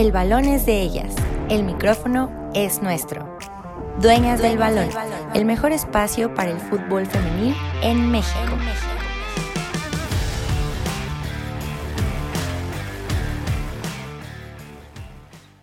El balón es de ellas, el micrófono es nuestro. Dueñas del balón, el mejor espacio para el fútbol femenil en México.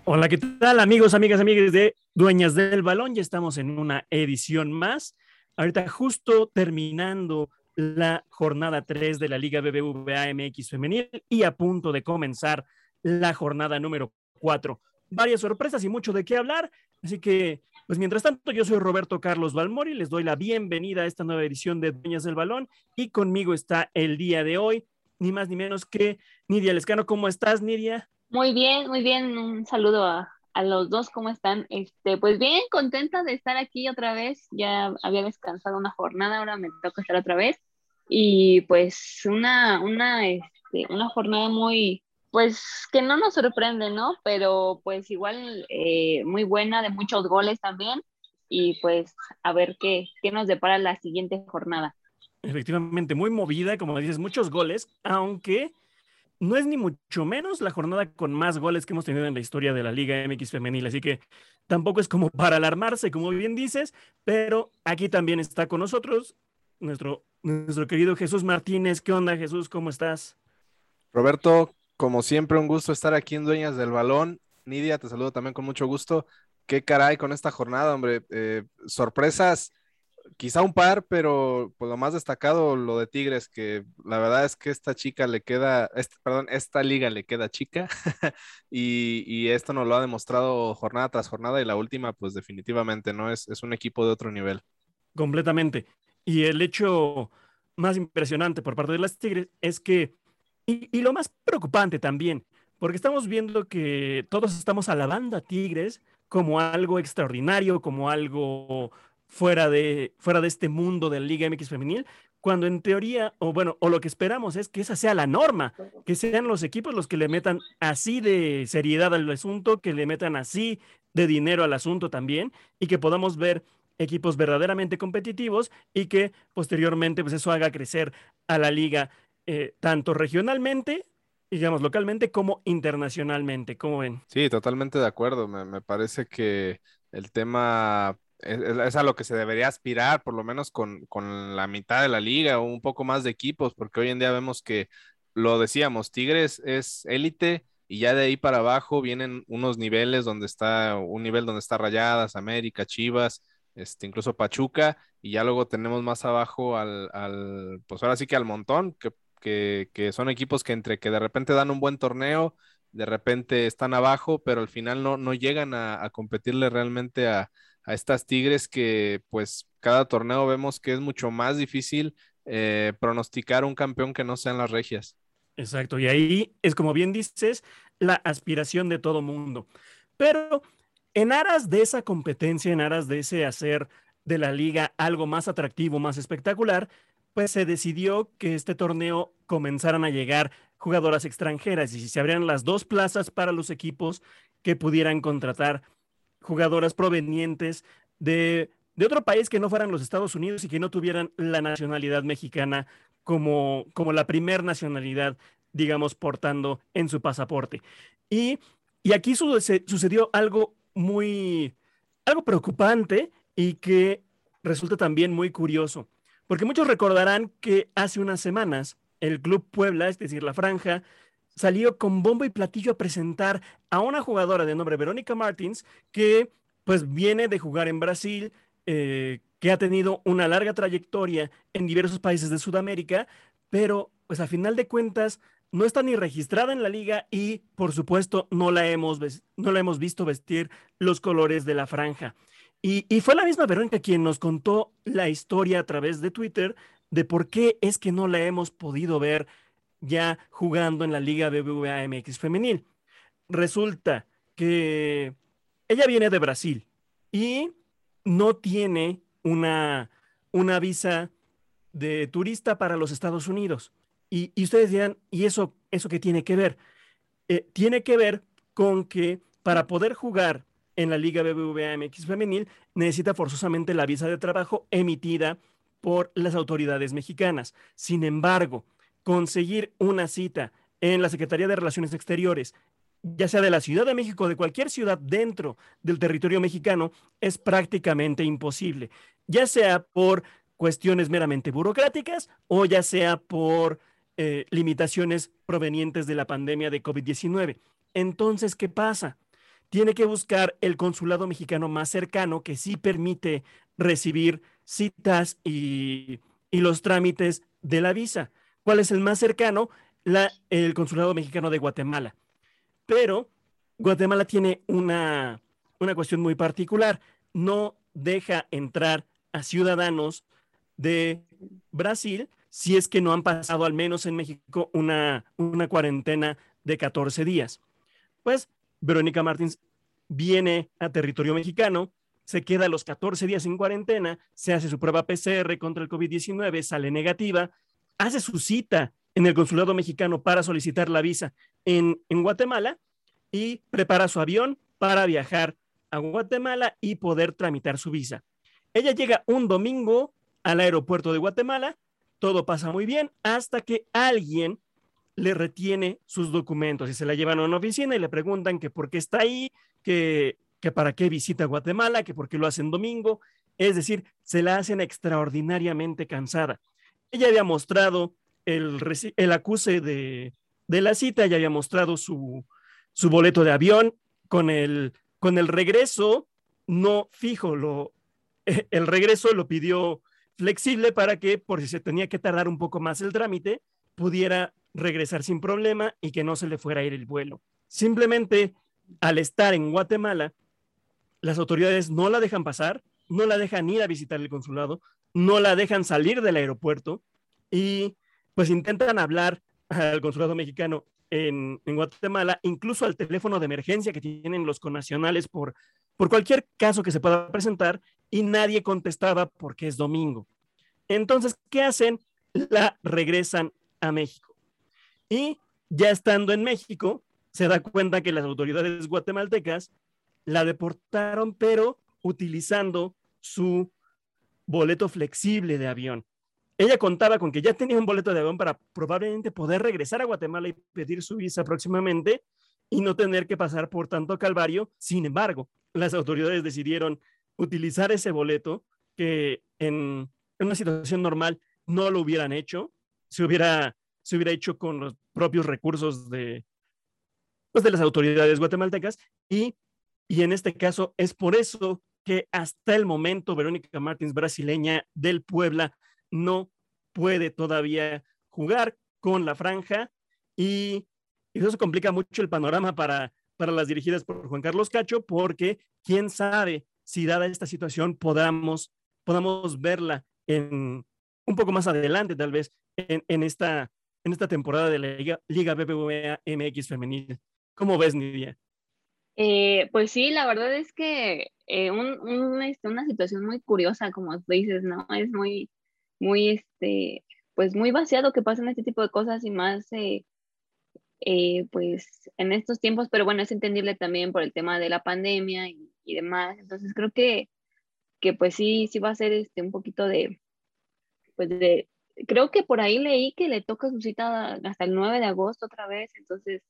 Hola, ¿qué tal amigos, amigas, amigas de Dueñas del Balón? Ya estamos en una edición más. Ahorita justo terminando la jornada 3 de la Liga BBVA MX femenil y a punto de comenzar la jornada número 4. Varias sorpresas y mucho de qué hablar. Así que, pues mientras tanto, yo soy Roberto Carlos Balmori, les doy la bienvenida a esta nueva edición de Dueñas del Balón y conmigo está el día de hoy, ni más ni menos que Nidia Lescano. ¿Cómo estás, Nidia? Muy bien, muy bien. Un saludo a, a los dos, ¿cómo están? Este, pues bien, contenta de estar aquí otra vez. Ya había descansado una jornada, ahora me toca estar otra vez. Y pues una, una, este, una jornada muy, pues que no nos sorprende, ¿no? Pero pues igual eh, muy buena, de muchos goles también. Y pues a ver qué, qué nos depara la siguiente jornada. Efectivamente, muy movida, como dices, muchos goles, aunque no es ni mucho menos la jornada con más goles que hemos tenido en la historia de la Liga MX femenil, así que tampoco es como para alarmarse, como bien dices, pero aquí también está con nosotros nuestro, nuestro querido Jesús Martínez. ¿Qué onda, Jesús? ¿Cómo estás? Roberto, como siempre, un gusto estar aquí en Dueñas del Balón. Nidia, te saludo también con mucho gusto. Qué caray con esta jornada, hombre. Eh, sorpresas, quizá un par, pero pues lo más destacado, lo de Tigres, que la verdad es que esta chica le queda, perdón, esta liga le queda chica y, esto nos lo ha demostrado jornada tras jornada y la última, pues definitivamente, ¿no? Es un equipo de otro nivel. Completamente. Y el hecho más impresionante por parte de las Tigres es que y, lo más preocupante también, porque estamos viendo que todos estamos alabando a Tigres como algo extraordinario, como algo fuera de, fuera de este mundo de la Liga MX femenil, cuando en teoría, o bueno, o lo que esperamos es que esa sea la norma, que sean los equipos los que le metan así de seriedad al asunto, que le metan así de dinero al asunto también, y que podamos ver equipos verdaderamente competitivos y que posteriormente pues eso haga crecer a la liga eh, tanto regionalmente, digamos, localmente, como internacionalmente. ¿Cómo ven? Sí, totalmente de acuerdo. Me, parece que el tema es, a lo que se debería aspirar, por lo menos con, con, la mitad de la liga o un poco más de equipos, porque hoy en día vemos que, lo decíamos, Tigres es élite y ya de ahí para abajo vienen unos niveles donde está, un nivel donde está Rayadas, América, Chivas, este, incluso Pachuca, y ya luego tenemos más abajo al, al pues ahora sí que al montón, que que, son equipos que entre que de repente dan un buen torneo, de repente están abajo, pero al final no, no llegan a, competirle realmente a, estas Tigres que pues cada torneo vemos que es mucho más difícil eh, pronosticar un campeón que no sean las regias. Exacto, y ahí es como bien dices, la aspiración de todo mundo. Pero en aras de esa competencia, en aras de ese hacer de la liga algo más atractivo, más espectacular, pues se decidió que este torneo comenzaran a llegar jugadoras extranjeras y se abrían las dos plazas para los equipos que pudieran contratar jugadoras provenientes de, otro país que no fueran los Estados Unidos y que no tuvieran la nacionalidad mexicana como, como la primer nacionalidad, digamos, portando en su pasaporte. Y, y aquí sucedió algo muy, algo preocupante y que resulta también muy curioso. Porque muchos recordarán que hace unas semanas el Club Puebla, es decir, la franja, salió con bombo y platillo a presentar a una jugadora de nombre Verónica Martins, que pues viene de jugar en Brasil, eh, que ha tenido una larga trayectoria en diversos países de Sudamérica, pero pues a final de cuentas no está ni registrada en la liga y por supuesto no la hemos, no la hemos visto vestir los colores de la franja. Y, fue la misma Verónica quien nos contó la historia a través de Twitter de por qué es que no la hemos podido ver ya jugando en la Liga BBVA MX femenil. Resulta que ella viene de Brasil y no tiene una, una visa de turista para los Estados Unidos. Y, ustedes dirán, ¿y eso, eso qué tiene que ver? Eh, tiene que ver con que para poder jugar en la Liga BBVA MX femenil necesita forzosamente la visa de trabajo emitida por las autoridades mexicanas. Sin embargo, conseguir una cita en la Secretaría de Relaciones Exteriores ya sea de la Ciudad de México o de cualquier ciudad dentro del territorio mexicano, es prácticamente imposible, ya sea por cuestiones meramente burocráticas o ya sea por eh, limitaciones provenientes de la pandemia de COVID-19. Entonces, ¿qué pasa? Tiene que buscar el consulado mexicano más cercano que sí permite recibir citas y, los trámites de la visa. ¿Cuál es el más cercano? El consulado mexicano de Guatemala. Pero Guatemala tiene una, una cuestión muy particular. No deja entrar a ciudadanos de Brasil si es que no han pasado al menos en México una, una cuarentena de 14 días. Pues Verónica Martins viene a territorio mexicano, se queda los 14 días en cuarentena, se hace su prueba PCR contra el COVID-19, sale negativa, hace su cita en el consulado mexicano para solicitar la visa en, en Guatemala y prepara su avión para viajar a Guatemala y poder tramitar su visa. Ella llega un domingo al aeropuerto de Guatemala, todo pasa muy bien hasta que alguien le retiene sus documentos y se la llevan a una oficina y le preguntan que por qué está ahí, que, que para qué visita Guatemala, que por qué lo hacen domingo. Es decir, se la hacen extraordinariamente cansada. Ella había mostrado el, el acuse de, de la cita, ya había mostrado su, su boleto de avión con el, con el regreso no fijo, lo, el regreso lo pidió flexible para que, por si se tenía que tardar un poco más el trámite, pudiera regresar sin problema y que no se le fuera a ir el vuelo. Simplemente, al estar en Guatemala, las autoridades no la dejan pasar, no la dejan ir a visitar el consulado, no la dejan salir del aeropuerto y pues intentan hablar al consulado mexicano en, en, Guatemala, incluso al teléfono de emergencia que tienen los conacionales por, por cualquier caso que se pueda presentar y nadie contestaba porque es domingo. Entonces, ¿qué hacen? La regresan a México. Y ya estando en México, se da cuenta que las autoridades guatemaltecas la deportaron, pero utilizando su boleto flexible de avión. Ella contaba con que ya tenía un boleto de avión para probablemente poder regresar a Guatemala y pedir su visa próximamente y no tener que pasar por tanto calvario. Sin embargo, las autoridades decidieron utilizar ese boleto que en, una situación normal no lo hubieran hecho, se hubiera, se hubiera hecho con los propios recursos de, pues, de las autoridades guatemaltecas y, y en este caso es por eso que hasta el momento Verónica Martins, brasileña del Puebla, no puede todavía jugar con la franja y, y eso complica mucho el panorama para, para las dirigidas por Juan Carlos Cacho porque quién sabe si dada esta situación podamos, podamos verla en, un poco más adelante, tal vez, en, en esta, en esta temporada de la Liga, Liga BBVA MX femenil. ¿Cómo ves, Nidia? Eh, pues sí, la verdad es que eh, un, un, este, una situación muy curiosa, como tú dices, ¿no? Es muy, muy, este, pues muy vaciado que pasen este tipo de cosas y más, eh, eh, pues en estos tiempos, pero bueno, es entendible también por el tema de la pandemia y, y demás. Entonces creo que, que pues sí, sí va a ser este, un poquito de, pues de, creo que por ahí leí que le toca su cita hasta el 9 de agosto otra vez, entonces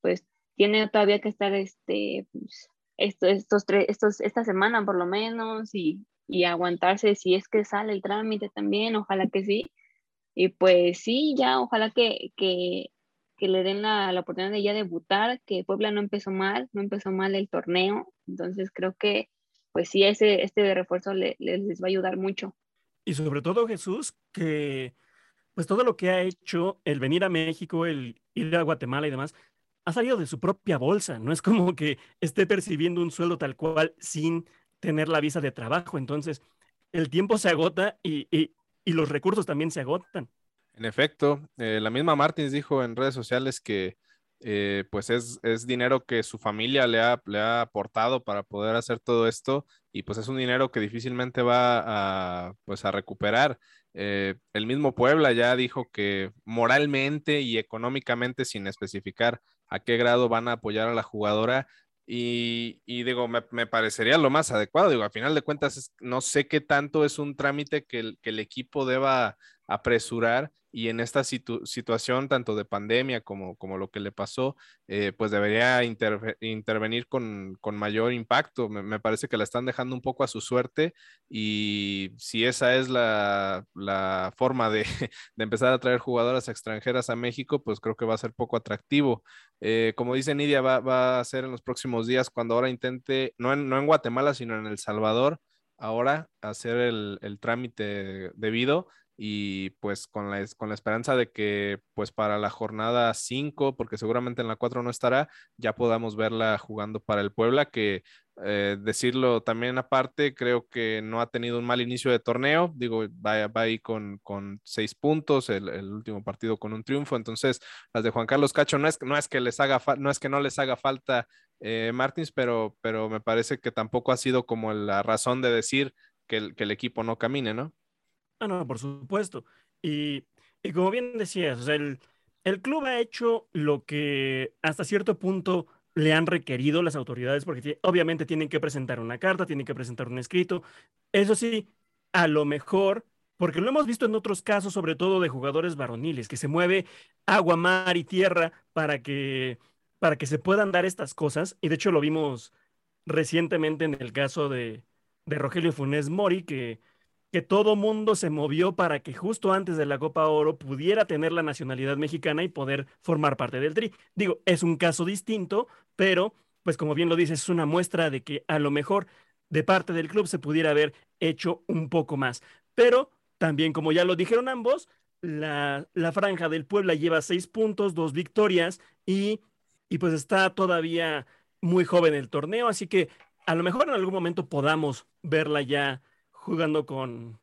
pues tiene todavía que estar este, pues, esto, estos tres, estos, esta semana por lo menos y, y aguantarse si es que sale el trámite también, ojalá que sí. Y pues sí, ya, ojalá que, que, le den la, la, oportunidad de ya debutar, que Puebla no empezó mal, no empezó mal el torneo, entonces creo que pues sí, ese, este refuerzo le, le, les va a ayudar mucho. Y sobre todo Jesús, que pues todo lo que ha hecho, el venir a México, el ir a Guatemala y demás, ha salido de su propia bolsa, no es como que esté percibiendo un sueldo tal cual sin tener la visa de trabajo, entonces el tiempo se agota y, y, y los recursos también se agotan. En efecto, eh, la misma Martins dijo en redes sociales que eh, pues es, es, dinero que su familia le ha, le ha, aportado para poder hacer todo esto y pues es un dinero que difícilmente va a, pues a recuperar. Eh, el mismo Puebla ya dijo que moralmente y económicamente, sin especificar a qué grado van a apoyar a la jugadora, y, digo, me, me, parecería lo más adecuado. Digo, a final de cuentas, no sé qué tanto es un trámite que el, que el equipo deba apresurar y en esta situación tanto de pandemia como, como lo que le pasó, eh, pues debería intervenir con, con, mayor impacto. Me, parece que la están dejando un poco a su suerte y si esa es la, la forma de, de, empezar a traer jugadoras extranjeras a México, pues creo que va a ser poco atractivo. Eh, como dice Nidia, va, va, a ser en los próximos días cuando ahora intente, no en, no en Guatemala, sino en El Salvador, ahora hacer el, el trámite debido y pues con la, con la esperanza de que pues para la jornada 5, porque seguramente en la 4 no estará, ya podamos verla jugando para el Puebla, que eh, decirlo también aparte, creo que no ha tenido un mal inicio de torneo, digo, va, va ahí con, con seis puntos, el, último partido con un triunfo, entonces las de Juan Carlos Cacho no es, no es que les haga no es que no les haga falta eh, Martins, pero, pero me parece que tampoco ha sido como la razón de decir que el, que el equipo no camine, ¿no? No, por supuesto. Y, y como bien decías, el, el club ha hecho lo que hasta cierto punto le han requerido las autoridades, porque obviamente tienen que presentar una carta, tienen que presentar un escrito. Eso sí, a lo mejor, porque lo hemos visto en otros casos, sobre todo de jugadores varoniles, que se mueve agua, mar y tierra para que, para que se puedan dar estas cosas. Y de hecho lo vimos recientemente en el caso de, de Rogelio Funes Mori, que que todo mundo se movió para que justo antes de la Copa Oro pudiera tener la nacionalidad mexicana y poder formar parte del Tri. Digo, es un caso distinto, pero pues como bien lo dices, es una muestra de que a lo mejor de parte del club se pudiera haber hecho un poco más. Pero también, como ya lo dijeron ambos, la, la franja del Puebla lleva seis puntos, dos victorias y, y pues está todavía muy joven el torneo, así que a lo mejor en algún momento podamos verla ya jugando con,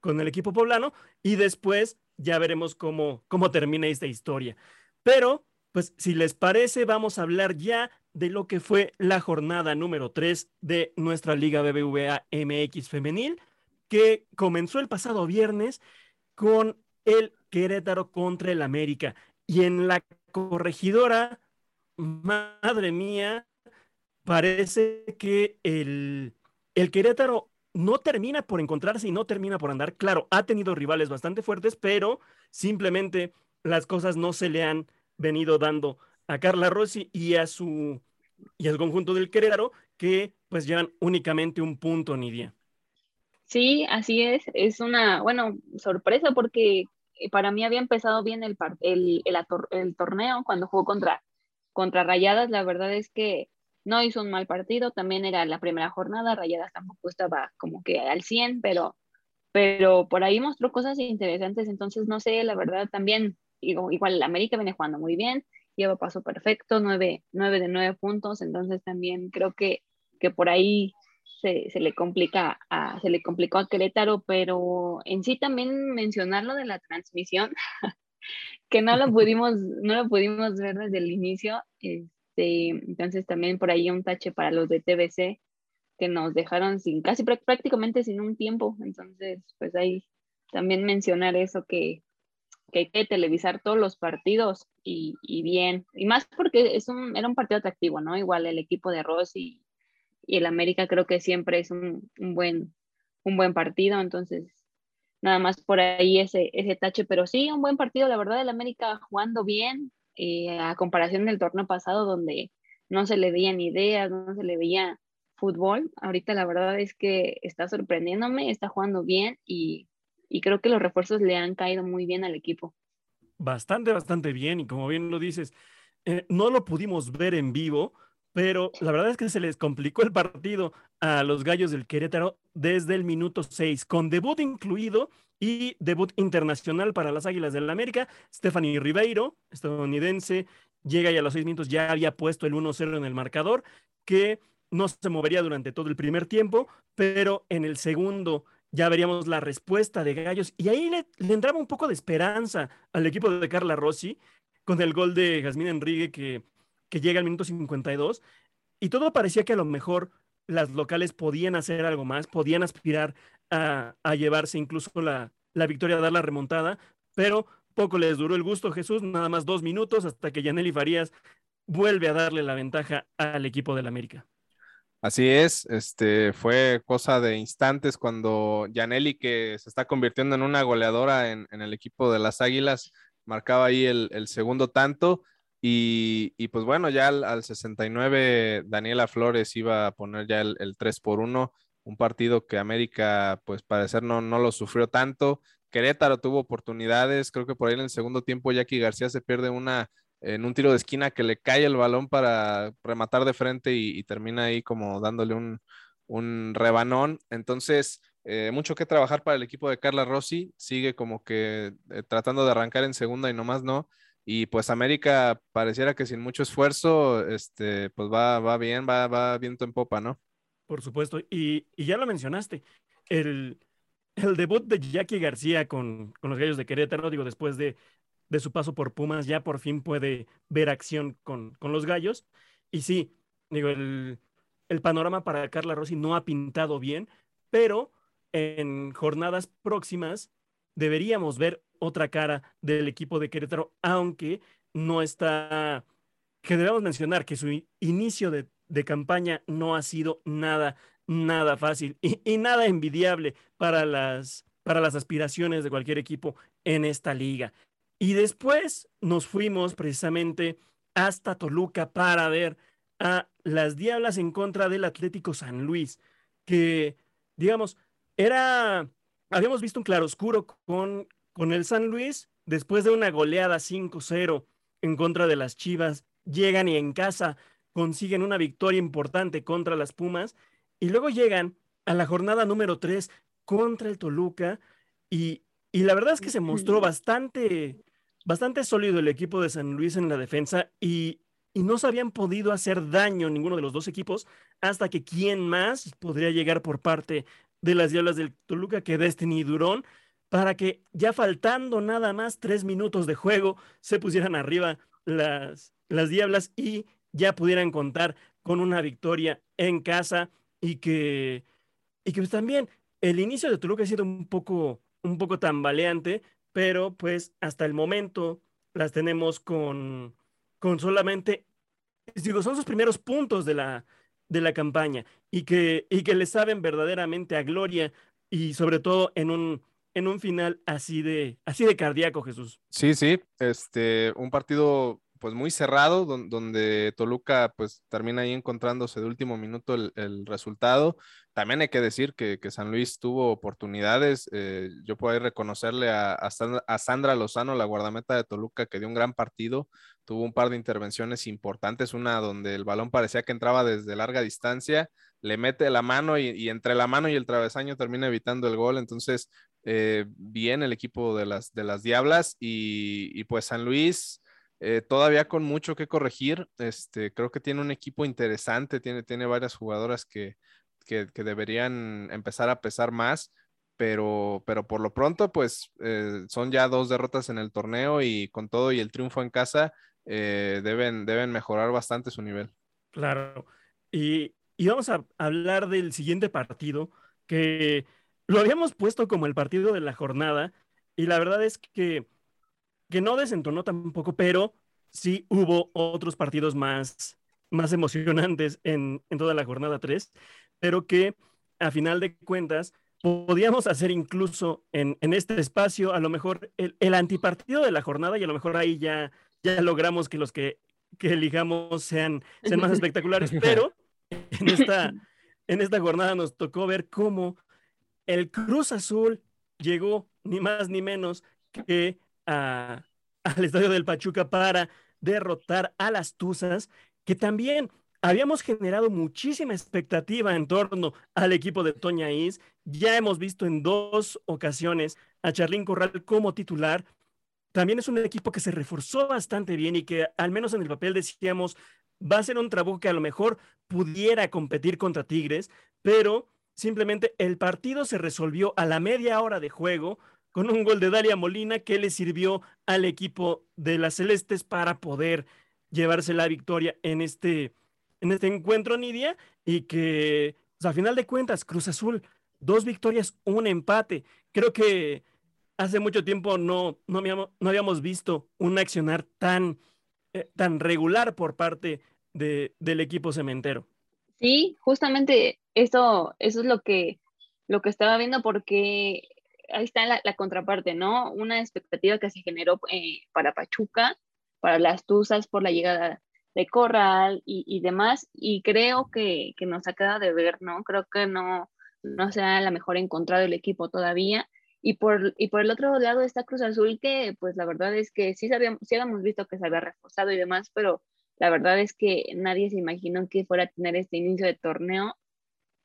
con el equipo poblano y después ya veremos cómo, cómo termina esta historia. Pero, pues si les parece, vamos a hablar ya de lo que fue la jornada número 3 de nuestra Liga BBVA MX femenil, que comenzó el pasado viernes con el Querétaro contra el América. Y en la corregidora, madre mía, parece que el, el Querétaro no termina por encontrarse y no termina por andar. Claro, ha tenido rivales bastante fuertes, pero simplemente las cosas no se le han venido dando a Carla Rossi y a su y al conjunto del Querétaro que pues llevan únicamente un punto Nidia. Sí, así es. Es una, bueno, sorpresa porque para mí había empezado bien el, el, el, el torneo cuando jugó contra, contra Rayadas. La verdad es que no hizo un mal partido, también era la primera jornada, Rayadas tampoco estaba como que al 100, pero, pero por ahí mostró cosas interesantes, entonces no sé, la verdad también, igual el América viene jugando muy bien, lleva paso perfecto, 9, de 9 puntos, entonces también creo que, que por ahí se, se, le complica a, se le complicó a Querétaro, pero en sí también mencionar lo de la transmisión, que no lo pudimos, no lo pudimos ver desde el inicio, este, entonces también por ahí un tache para los de TBC que nos dejaron sin casi prácticamente sin un tiempo. Entonces, pues ahí también mencionar eso que, hay que televisar todos los partidos y, bien. Y más porque es un, era un partido atractivo, ¿no? Igual el equipo de Ross y, y el América creo que siempre es un, un, buen, un buen partido. Entonces, nada más por ahí ese, ese tache. Pero sí, un buen partido, la verdad, el América jugando bien, a comparación del torneo pasado donde no se le veían ideas, no se le veía fútbol. Ahorita la verdad es que está sorprendiéndome, está jugando bien y, creo que los refuerzos le han caído muy bien al equipo. Bastante, bastante bien y como bien lo dices, eh, no lo pudimos ver en vivo, pero la verdad es que se les complicó el partido a los Gallos del Querétaro desde el minuto 6, con debut incluido y debut internacional para las Águilas del la América. Stephanie Ribeiro, estadounidense, llega y a los seis minutos ya había puesto el 1-0 en el marcador, que no se movería durante todo el primer tiempo, pero en el segundo ya veríamos la respuesta de Gallos y ahí le, le entraba un poco de esperanza al equipo de Carla Rossi con el gol de Jasmine Enrique que, que llega al minuto 52 y todo parecía que a lo mejor las locales podían hacer algo más, podían aspirar a, llevarse incluso la, la victoria, a dar la remontada, pero poco les duró el gusto Jesús, nada más dos minutos hasta que Yaneli Farías vuelve a darle la ventaja al equipo del América. Así es, este fue cosa de instantes cuando Janelli, que se está convirtiendo en una goleadora en, el equipo de las Águilas, marcaba ahí el, segundo tanto. Y, pues bueno, ya al, 69 Daniela Flores iba a poner ya el, 3 por 1, un partido que América, pues parecer no, no lo sufrió tanto. Querétaro tuvo oportunidades, creo que por ahí en el segundo tiempo Jackie García se pierde una en un tiro de esquina que le cae el balón para rematar de frente y, termina ahí como dándole un, un rebanón. Entonces, eh, mucho que trabajar para el equipo de Carla Rossi. Sigue como que eh, tratando de arrancar en segunda y nomás no. Y pues América pareciera que sin mucho esfuerzo, este, pues va, va bien, va, va viento en popa, ¿no? Por supuesto. Y, ya lo mencionaste. El, el debut de Jackie García con, los Gallos de Querétaro, digo, después de su paso por Pumas, ya por fin puede ver acción con, los gallos. Y sí, digo, el, panorama para Carla Rossi no ha pintado bien, pero en jornadas próximas deberíamos ver otra cara del equipo de Querétaro, aunque no está, que debemos mencionar que su inicio de, campaña no ha sido nada, nada fácil y, y, nada envidiable para las, para las aspiraciones de cualquier equipo en esta liga. Y después nos fuimos precisamente hasta Toluca para ver a las Diablas en contra del Atlético San Luis, que, digamos, era, habíamos visto un claroscuro con, con el San Luis después de una goleada 5-0 en contra de las Chivas, llegan y en casa consiguen una victoria importante contra las Pumas y luego llegan a la jornada número 3 contra el Toluca y, y la verdad es que se mostró bastante bastante sólido el equipo de San Luis en la defensa y, no se habían podido hacer daño ninguno de los dos equipos hasta que quién más podría llegar por parte de las Diablas del Toluca que Destiny Durón para que ya faltando nada más tres minutos de juego se pusieran arriba las, las Diablas y ya pudieran contar con una victoria en casa y que, y que pues también el inicio de Toluca ha sido un poco, un poco tambaleante, pero pues hasta el momento las tenemos con, con solamente, digo, son sus primeros puntos de la, de la campaña y que, y que le saben verdaderamente a gloria y sobre todo en un, en un final así de, así de cardíaco, Jesús. Sí, sí, este, un partido pues muy cerrado, donde Toluca pues termina ahí encontrándose de último minuto el, resultado. También hay que decir que, San Luis tuvo oportunidades. Eh, yo puedo reconocerle a, a, Sandra Lozano, la guardameta de Toluca, que dio un gran partido. Tuvo un par de intervenciones importantes, una donde el balón parecía que entraba desde larga distancia, le mete la mano y, entre la mano y el travesaño termina evitando el gol. Entonces, eh, bien el equipo de las, de las Diablas y, y pues San Luis eh, todavía con mucho que corregir. Este, creo que tiene un equipo interesante, tiene, tiene varias jugadoras que, que, deberían empezar a pesar más, pero, pero por lo pronto, pues eh, son ya dos derrotas en el torneo y con todo y el triunfo en casa, eh, deben, deben mejorar bastante su nivel. Claro. Y, y vamos a hablar del siguiente partido, que lo habíamos puesto como el partido de la jornada, y la verdad es que que no desentonó tampoco, pero sí hubo otros partidos más, más emocionantes en, toda la jornada 3, pero que a final de cuentas podíamos hacer incluso en, este espacio a lo mejor el, antipartido de la jornada y a lo mejor ahí ya, ya logramos que los que, que elijamos sean, sean más espectaculares, pero en esta, en esta jornada nos tocó ver cómo el Cruz Azul llegó ni más ni menos que al estadio del Pachuca para derrotar a las Tuzas, que también habíamos generado muchísima expectativa en torno al equipo de Toña Is. Ya hemos visto en dos ocasiones a Charlín Corral como titular. También es un equipo que se reforzó bastante bien y que al menos en el papel decíamos va a ser un trabajo que a lo mejor pudiera competir contra Tigres, pero simplemente el partido se resolvió a la media hora de juego con un gol de Dalia Molina que le sirvió al equipo de las Celestes para poder llevarse la victoria en este, en este encuentro, Nidia, y que pues, a final de cuentas, Cruz Azul, dos victorias, un empate. Creo que hace mucho tiempo no, no, habíamos, no habíamos visto un accionar tan, eh, tan regular por parte de, del equipo cementero. Sí, justamente eso, eso es lo que, lo que estaba viendo porque ahí está la, contraparte, ¿no? Una expectativa que se generó eh, para Pachuca, para las Tuzas por la llegada de Corral y, demás, y creo que, que, nos quedado de ver, ¿no? Creo que no, no se ha la mejor encontrado el equipo todavía. Y por, y por el otro lado está Cruz Azul, que pues la verdad es que sí, sabíamos, sí habíamos visto que se había reforzado y demás, pero la verdad es que nadie se imaginó que fuera a tener este inicio de torneo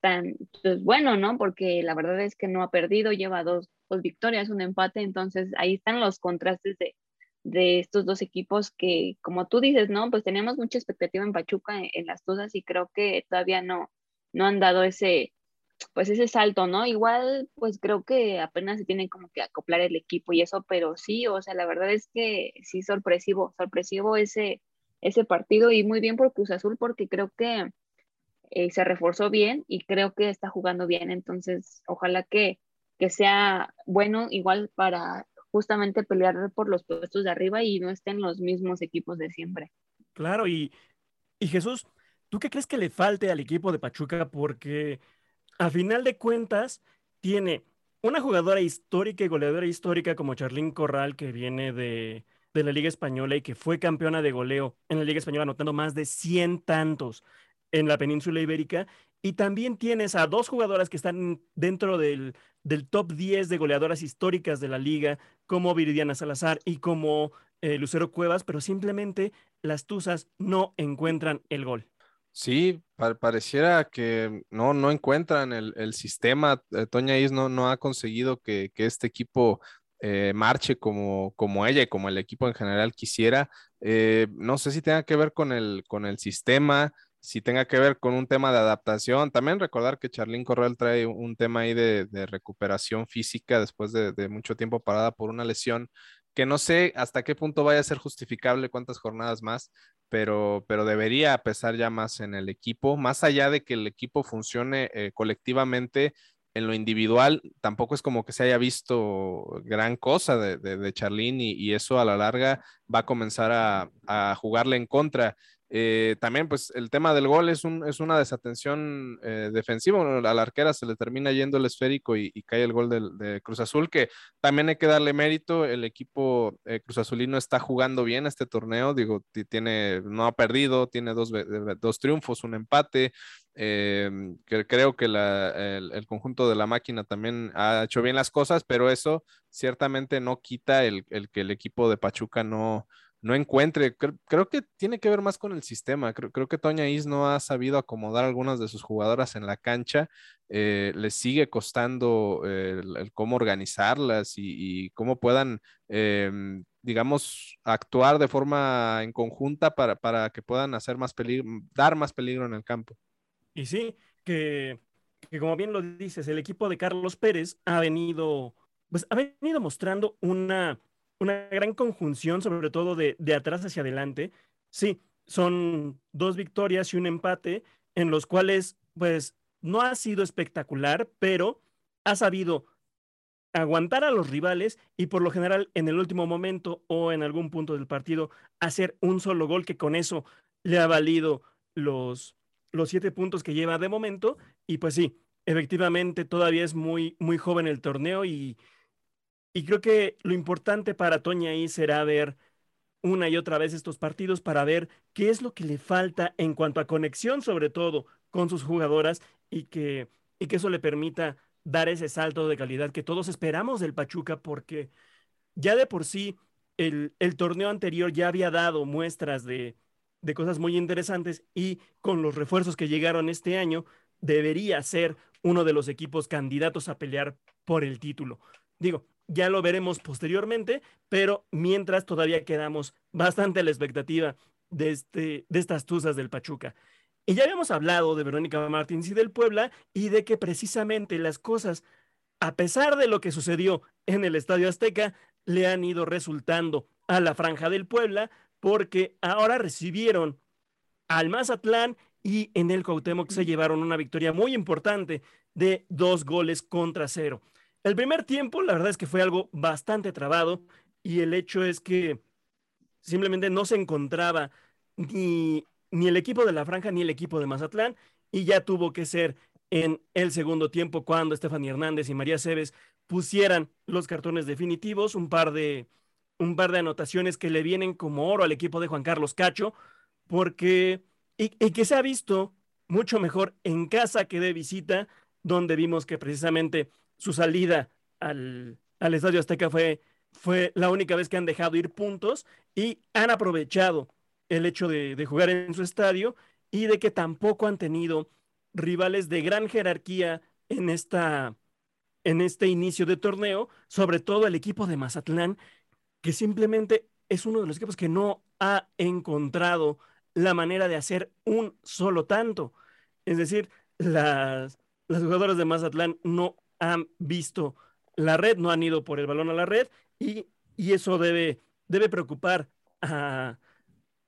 tan pues, bueno, ¿no? Porque la verdad es que no ha perdido, lleva dos, victorias, un empate, entonces ahí están los contrastes de, de, estos dos equipos que, como tú dices, ¿no? Pues teníamos mucha expectativa en Pachuca en, las cosas y creo que todavía no, no han dado ese, pues ese salto, ¿no? Igual, pues creo que apenas se tiene como que acoplar el equipo y eso, pero sí, o sea, la verdad es que sí, sorpresivo, sorpresivo ese, ese partido y muy bien por Cruz Azul porque creo que eh, se reforzó bien y creo que está jugando bien. Entonces, ojalá que, que sea bueno igual para justamente pelear por los puestos de arriba y no estén los mismos equipos de siempre. Claro, y, y Jesús, ¿tú qué crees que le falte al equipo de Pachuca? Porque a final de cuentas tiene una jugadora histórica y goleadora histórica como Charlín Corral, que viene de, de la Liga Española y que fue campeona de goleo en la Liga Española, anotando más de 100 tantos en la península ibérica. Y también tienes a dos jugadoras que están dentro del, del top 10 de goleadoras históricas de la liga, como Viridiana Salazar y como eh, Lucero Cuevas, pero simplemente las Tuzas no encuentran el gol. Sí, pareciera que no, no encuentran el, sistema. Eh, Toña Is no, no ha conseguido que, que este equipo eh, marche como, como ella y como el equipo en general quisiera. Eh, no sé si tenga que ver con el, con el sistema, si tenga que ver con un tema de adaptación. También recordar que Charlín Corral trae un tema ahí de, recuperación física después de, mucho tiempo parada por una lesión que no sé hasta qué punto vaya a ser justificable cuántas jornadas más, pero, pero debería pesar ya más en el equipo, más allá de que el equipo funcione eh, colectivamente en lo individual tampoco es como que se haya visto gran cosa de, de, y, eso a la larga va a comenzar a jugarle en contra. Eh, también, pues el tema del gol es, un, es una desatención eh, defensiva. a la arquera se le termina yendo el esférico y, cae el gol de, Cruz Azul, que también hay que darle mérito. El equipo eh, Cruz Azulino está jugando bien este torneo. Digo, tiene, no ha perdido, tiene dos, dos triunfos, un empate. que creo que el, conjunto de la máquina también ha hecho bien las cosas, pero eso ciertamente no quita el que el equipo de Pachuca no no encuentre. Creo, que tiene que ver más con el sistema. Creo, que Toña Is no ha sabido acomodar algunas de sus jugadoras en la cancha. Eh, les sigue costando el, cómo organizarlas y, cómo puedan, em, digamos, actuar de forma en conjunta para, para que puedan hacer más peligro, dar más peligro en el campo. Y sí, que, que como bien lo dices, el equipo de Carlos Pérez ha venido, pues ha venido mostrando una una gran conjunción, sobre todo de, de atrás hacia adelante. Sí, son dos victorias y un empate en los cuales, pues, no ha sido espectacular, pero ha sabido aguantar a los rivales y por lo general en el último momento o en algún punto del partido hacer un solo gol que con eso le ha valido los, los siete puntos que lleva de momento. Y pues sí, efectivamente todavía es muy, muy joven el torneo y, y creo que lo importante para Toña ahí será ver una y otra vez estos partidos para ver qué es lo que le falta en cuanto a conexión, sobre todo con sus jugadoras, y que, y que eso le permita dar ese salto de calidad que todos esperamos del Pachuca, porque ya de por sí el, el torneo anterior ya había dado muestras de, de cosas muy interesantes y con los refuerzos que llegaron este año, debería ser uno de los equipos candidatos a pelear por el título. Digo, ya lo veremos posteriormente, pero mientras todavía quedamos bastante a la expectativa de, este, de estas tuzas del Pachuca. Y ya habíamos hablado de Verónica Martins y del Puebla y de que precisamente las cosas, a pesar de lo que sucedió en el Estadio Azteca, le han ido resultando a la franja del Puebla porque ahora recibieron al Mazatlán y en el Cuauhtémoc se llevaron una victoria muy importante de dos goles contra cero. El primer tiempo, la verdad es que fue algo bastante trabado y el hecho es que simplemente no se encontraba ni, ni el equipo de la franja ni el equipo de Mazatlán y ya tuvo que ser en el segundo tiempo cuando Estefany Hernández y María Cebes pusieran los cartones definitivos, un par de un par de anotaciones que le vienen como oro al equipo de Juan Carlos Cacho, porque y, que se ha visto mucho mejor en casa que de visita, donde vimos que precisamente su salida al, al Estadio Azteca fue, fue la única vez que han dejado ir puntos y han aprovechado el hecho de, de jugar en su estadio y de que tampoco han tenido rivales de gran jerarquía en, esta, en este inicio de torneo, sobre todo el equipo de Mazatlán, que simplemente es uno de los equipos que no ha encontrado la manera de hacer un solo tanto. Es decir, las, las jugadoras de Mazatlán no han visto la red, no han ido por el balón a la red y, y eso debe, debe preocupar a,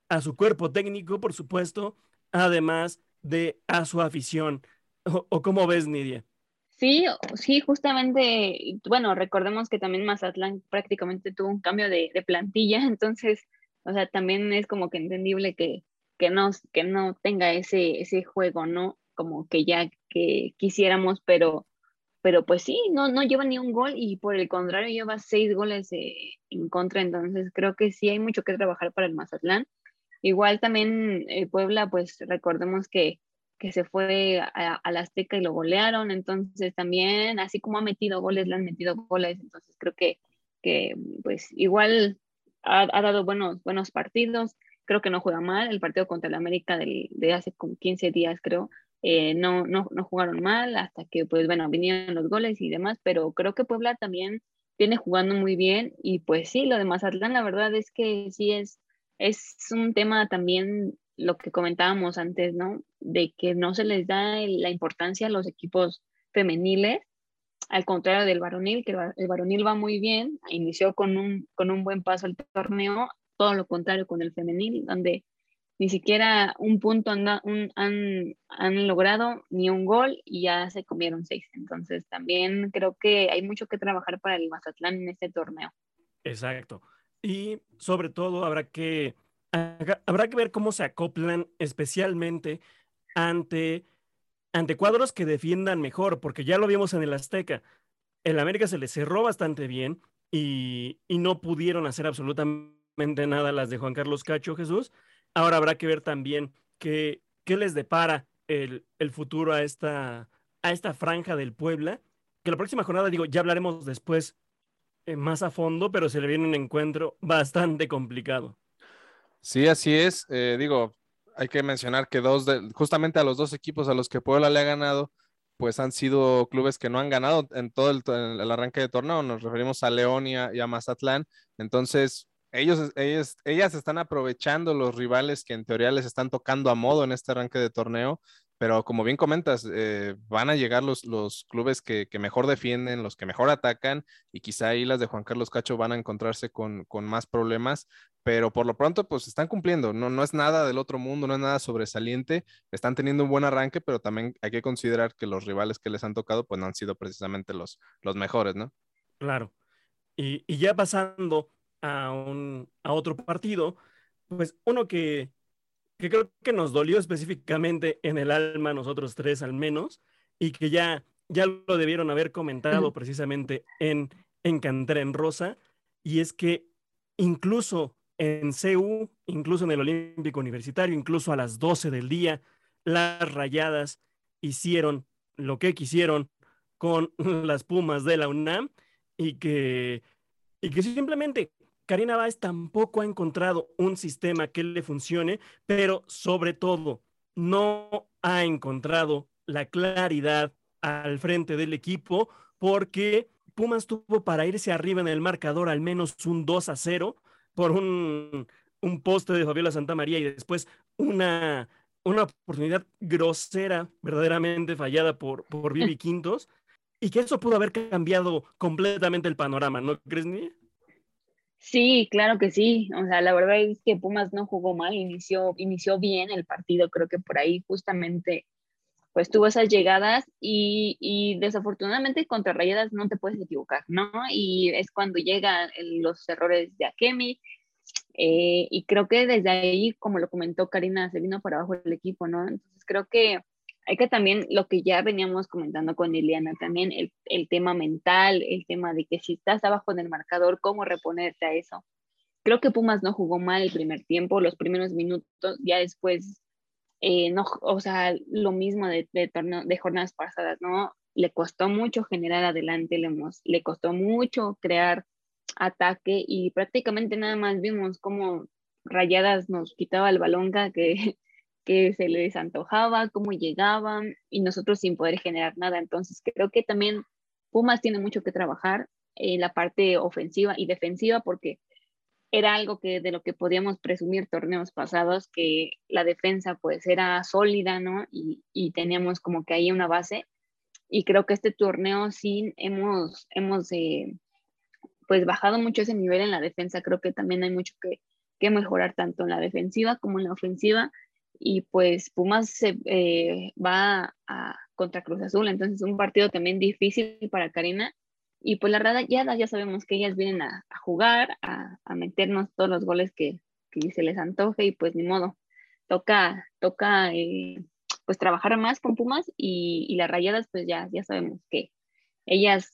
a su cuerpo técnico, por supuesto, además de a su afición. ¿O, cómo ves, Nidia? Sí, sí, justamente, bueno, recordemos que también Mazatlán prácticamente tuvo un cambio de, plantilla, entonces, o sea, también es como que entendible que, que, no, que no tenga ese, ese juego, ¿no? Como que ya que quisiéramos, pero, pero pues sí, no, no lleva ni un gol y por el contrario lleva seis goles en contra, entonces creo que sí hay mucho que trabajar para el Mazatlán. Igual también eh, Puebla, pues recordemos que, que se fue a, la Azteca y lo golearon, entonces también, así como ha metido goles, le han metido goles, entonces creo que, que pues igual ha, dado buenos, buenos partidos, creo que no juega mal, el partido contra el América de hace como 15 días creo, eh, no, no, no jugaron mal hasta que pues bueno, vinieron los goles y demás, pero creo que Puebla también viene jugando muy bien y pues sí, lo de Mazatlán la verdad es que sí es es un tema también lo que comentábamos antes, ¿no? De que no se les da la importancia a los equipos femeniles, al contrario del varonil, que el varonil va muy bien, inició con un, con un buen paso el torneo, todo lo contrario con el femenil, donde ni siquiera un punto han, han, logrado, ni un gol, y ya se comieron seis. Entonces también creo que hay mucho que trabajar para el Mazatlán en este torneo. Exacto. Y sobre todo habrá que, habrá que ver cómo se acoplan especialmente ante, ante cuadros que defiendan mejor, porque ya lo vimos en el Azteca. El América se le cerró bastante bien y, no pudieron hacer absolutamente nada las de Juan Carlos Cacho Jesús. Ahora habrá que ver también qué, qué les depara el, el futuro a esta, a esta franja del Puebla. Que la próxima jornada, digo, ya hablaremos después eh, más a fondo, pero se le viene un encuentro bastante complicado. Sí, así es. Eh, digo, hay que mencionar que dos justamente a los dos equipos a los que Puebla le ha ganado, pues han sido clubes que no han ganado en todo el, arranque de torneo. Nos referimos a León y a, Mazatlán. Entonces, ellos, ellas están aprovechando los rivales que en teoría les están tocando a modo en este arranque de torneo pero como bien comentas, eh, van a llegar los, los clubes que, mejor defienden, los que mejor atacan, y quizá ahí las de Juan Carlos Cacho van a encontrarse con, más problemas, pero por lo pronto pues están cumpliendo, no, no es nada del otro mundo, no es nada sobresaliente, están teniendo un buen arranque, pero también hay que considerar que los rivales que les han tocado pues no han sido precisamente los, los mejores, ¿no? Claro. Y, y ya pasando a, un, a otro partido, pues uno que, que creo que nos dolió específicamente en el alma, nosotros tres al menos, y que ya, ya lo debieron haber comentado precisamente en, en en Rosa, y es que incluso en CU, incluso en el Olímpico Universitario, incluso a las 12 del día, las rayadas hicieron lo que quisieron con las Pumas de la UNAM y que, y que simplemente Karina Báez tampoco ha encontrado un sistema que le funcione, pero sobre todo no ha encontrado la claridad al frente del equipo porque Pumas tuvo para irse arriba en el marcador al menos un 2 a 0 por un, un poste de Fabiola Santamaría y después una, una oportunidad grosera, verdaderamente fallada por, por Vivi Quintos, y que eso pudo haber cambiado completamente el panorama, ¿no crees, ni? Sí, claro que sí. O sea, la verdad es que Pumas no jugó mal, inició, inició bien el partido. Creo que por ahí justamente pues tuvo esas llegadas y, y desafortunadamente contra Rayadas no te puedes equivocar, ¿no? Y es cuando llegan los errores de Akemi. Eh, y creo que desde ahí, como lo comentó Karina, se vino para abajo el equipo, ¿no? Entonces creo que hay que también, lo que ya veníamos comentando con Liliana, también el, el tema mental, el tema de que si estás abajo del marcador, cómo reponerte a eso. Creo que Pumas no jugó mal el primer tiempo, los primeros minutos, ya después, eh, no, o sea, lo mismo de, de, de jornadas pasadas, ¿no? Le costó mucho generar adelante, le, le costó mucho crear ataque y prácticamente nada más vimos cómo Rayadas nos quitaba el balón que, que se les antojaba, cómo llegaban y nosotros sin poder generar nada. Entonces creo que también Pumas tiene mucho que trabajar en la parte ofensiva y defensiva porque era algo que de lo que podíamos presumir torneos pasados, que la defensa pues era sólida, ¿no? Y, y teníamos como que ahí una base. Y creo que este torneo sí hemos, hemos eh, pues bajado mucho ese nivel en la defensa. Creo que también hay mucho que, que mejorar tanto en la defensiva como en la ofensiva. Y pues Pumas se eh, va a, contra Cruz Azul, entonces un partido también difícil para Karina. Y pues la verdad ya, sabemos que ellas vienen a, jugar, a, meternos todos los goles que, que, se les antoje y pues ni modo. Toca, toca eh, pues trabajar más con Pumas y, y las rayadas pues ya, ya sabemos que ellas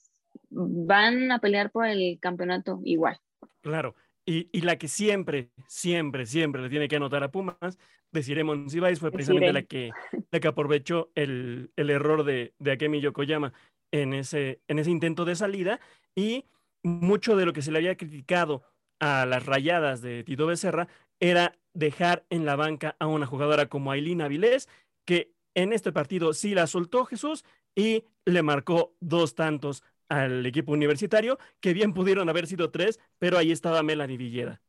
van a pelear por el campeonato igual. Claro. Y, y, la que siempre, siempre, siempre le tiene que anotar a Pumas, deciremos Monsiváis, fue precisamente la que, la que aprovechó el, el error de, de Akemi Yokoyama en ese, en ese intento de salida. Y mucho de lo que se le había criticado a las rayadas de Tito Becerra era dejar en la banca a una jugadora como Aileen Avilés, que en este partido sí la soltó Jesús y le marcó dos tantos al equipo universitario, que bien pudieron haber sido tres, pero ahí estaba Melanie Villeda.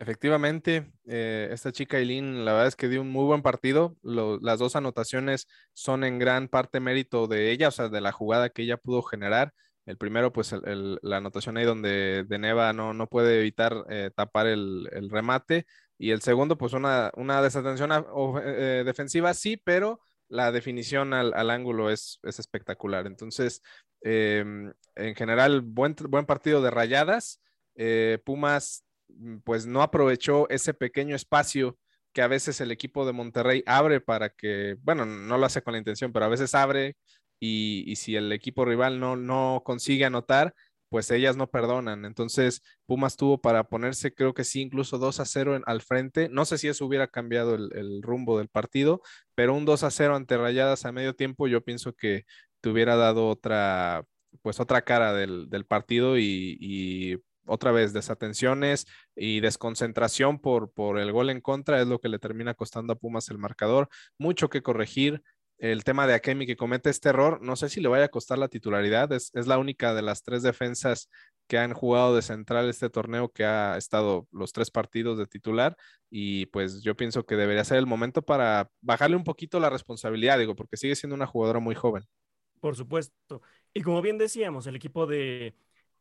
Efectivamente, eh, esta chica Eileen, la verdad es que dio un muy buen partido. Las dos anotaciones son en gran parte mérito de ella, o sea, de la jugada que ella pudo generar. El primero, pues el, la anotación ahí donde De Neva no, no puede evitar eh, tapar el, remate. Y el segundo, pues una, una desatención a, o, eh, defensiva, sí, pero la definición al, al ángulo es, es, espectacular. Entonces, eh, en general, buen, buen partido de rayadas. Eh, Pumas, mm, pues no aprovechó ese pequeño espacio que a veces el equipo de Monterrey abre para que, bueno, no lo hace con la intención, pero a veces abre y, y si el equipo rival no, no consigue anotar, pues ellas no perdonan. Entonces, Pumas tuvo para ponerse, creo que sí, incluso 2 a 0 en, al frente. No sé si eso hubiera cambiado el, rumbo del partido, pero un 2 a 0 ante Rayadas a medio tiempo, yo pienso que te hubiera dado otra, pues otra cara del, del partido y, y, otra vez desatenciones y desconcentración por, por el gol en contra es lo que le termina costando a Pumas el marcador. Mucho que corregir. El tema de Akemi que comete este error, no sé si le vaya a costar la titularidad. Es, es la única de las tres defensas que han jugado de central este torneo que ha estado los tres partidos de titular y pues yo pienso que debería ser el momento para bajarle un poquito la responsabilidad, digo, porque sigue siendo una jugadora muy joven. Por supuesto. Y como bien decíamos, el equipo de,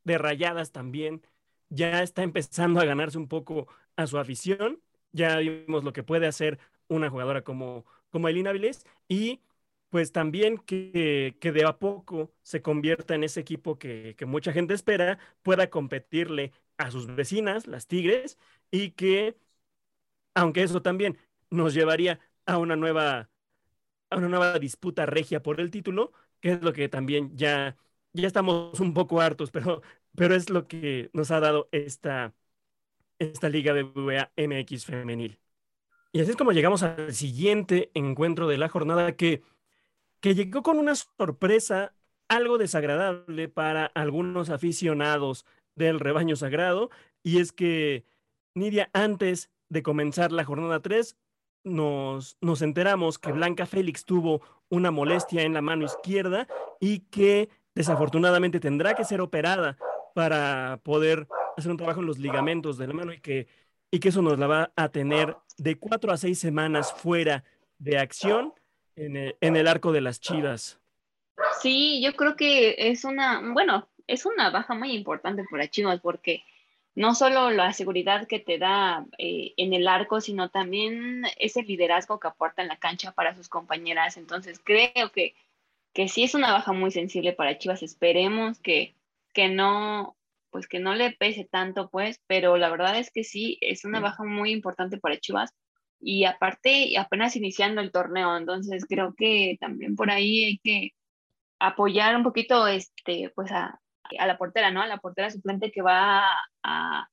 de Rayadas también ya está empezando a ganarse un poco a su afición. Ya vimos lo que puede hacer una jugadora como, como Elina Vilés y pues también que, que, de a poco se convierta en ese equipo que, que, mucha gente espera, pueda competirle a sus vecinas, las Tigres, y que, aunque eso también nos llevaría a una nueva, a una nueva disputa regia por el título, que es lo que también ya, ya estamos un poco hartos, pero, pero es lo que nos ha dado esta, esta Liga BBVA MX femenil. Y así es como llegamos al siguiente encuentro de la jornada que, que llegó con una sorpresa algo desagradable para algunos aficionados del rebaño sagrado, y es que Nidia, antes de comenzar la jornada 3, nos, nos enteramos que Blanca Félix tuvo una molestia en la mano izquierda y que desafortunadamente tendrá que ser operada para poder hacer un trabajo en los ligamentos de la mano y que, y que eso nos la va a tener de cuatro a seis semanas fuera de acción en el, en el arco de las Chivas. Sí, yo creo que es una, bueno, es una baja muy importante para Chivas porque no solo la seguridad que te da eh, en el arco, sino también ese liderazgo que aporta en la cancha para sus compañeras. Entonces creo que, que sí es una baja muy sensible para Chivas. Esperemos que, que no pues que no le pese tanto, pues, pero la verdad es que sí, es una baja muy importante para Chivas, y aparte apenas iniciando el torneo, entonces creo que también por ahí hay que apoyar un poquito este, pues a, a la portera, ¿no? A la portera suplente que va a,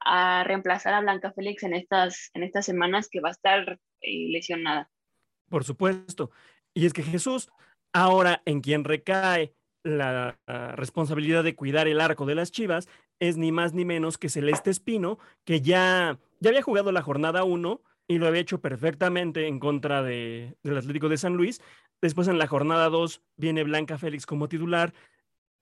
a reemplazar a Blanca Félix en estas, en estas semanas que va a estar eh, lesionada. Por supuesto. Y es que Jesús, ahora en quien recae la, responsabilidad de cuidar el arco de las Chivas, es ni más ni menos que Celeste Espino, que ya, ya había jugado la jornada 1 y lo había hecho perfectamente en contra de, del Atlético de San Luis. Después en la jornada 2 viene Blanca Félix como titular,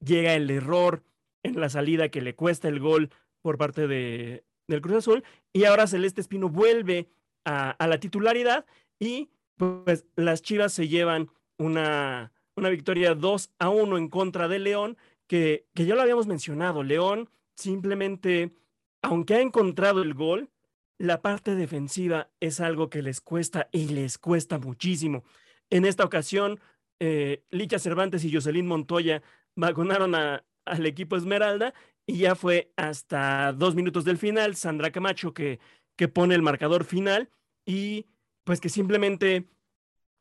llega el error en la salida que le cuesta el gol por parte de, del Cruz Azul y ahora Celeste Espino vuelve a, la titularidad y pues las Chivas se llevan una, una victoria 2 a 1 en contra de León, que, que ya lo habíamos mencionado. León simplemente, aunque ha encontrado el gol, la parte defensiva es algo que les cuesta y les cuesta muchísimo. En esta ocasión, eh, Licha Cervantes y Jocelyn Montoya vacunaron al equipo Esmeralda y ya fue hasta dos minutos del final, Sandra Camacho que, que pone el marcador final y pues que simplemente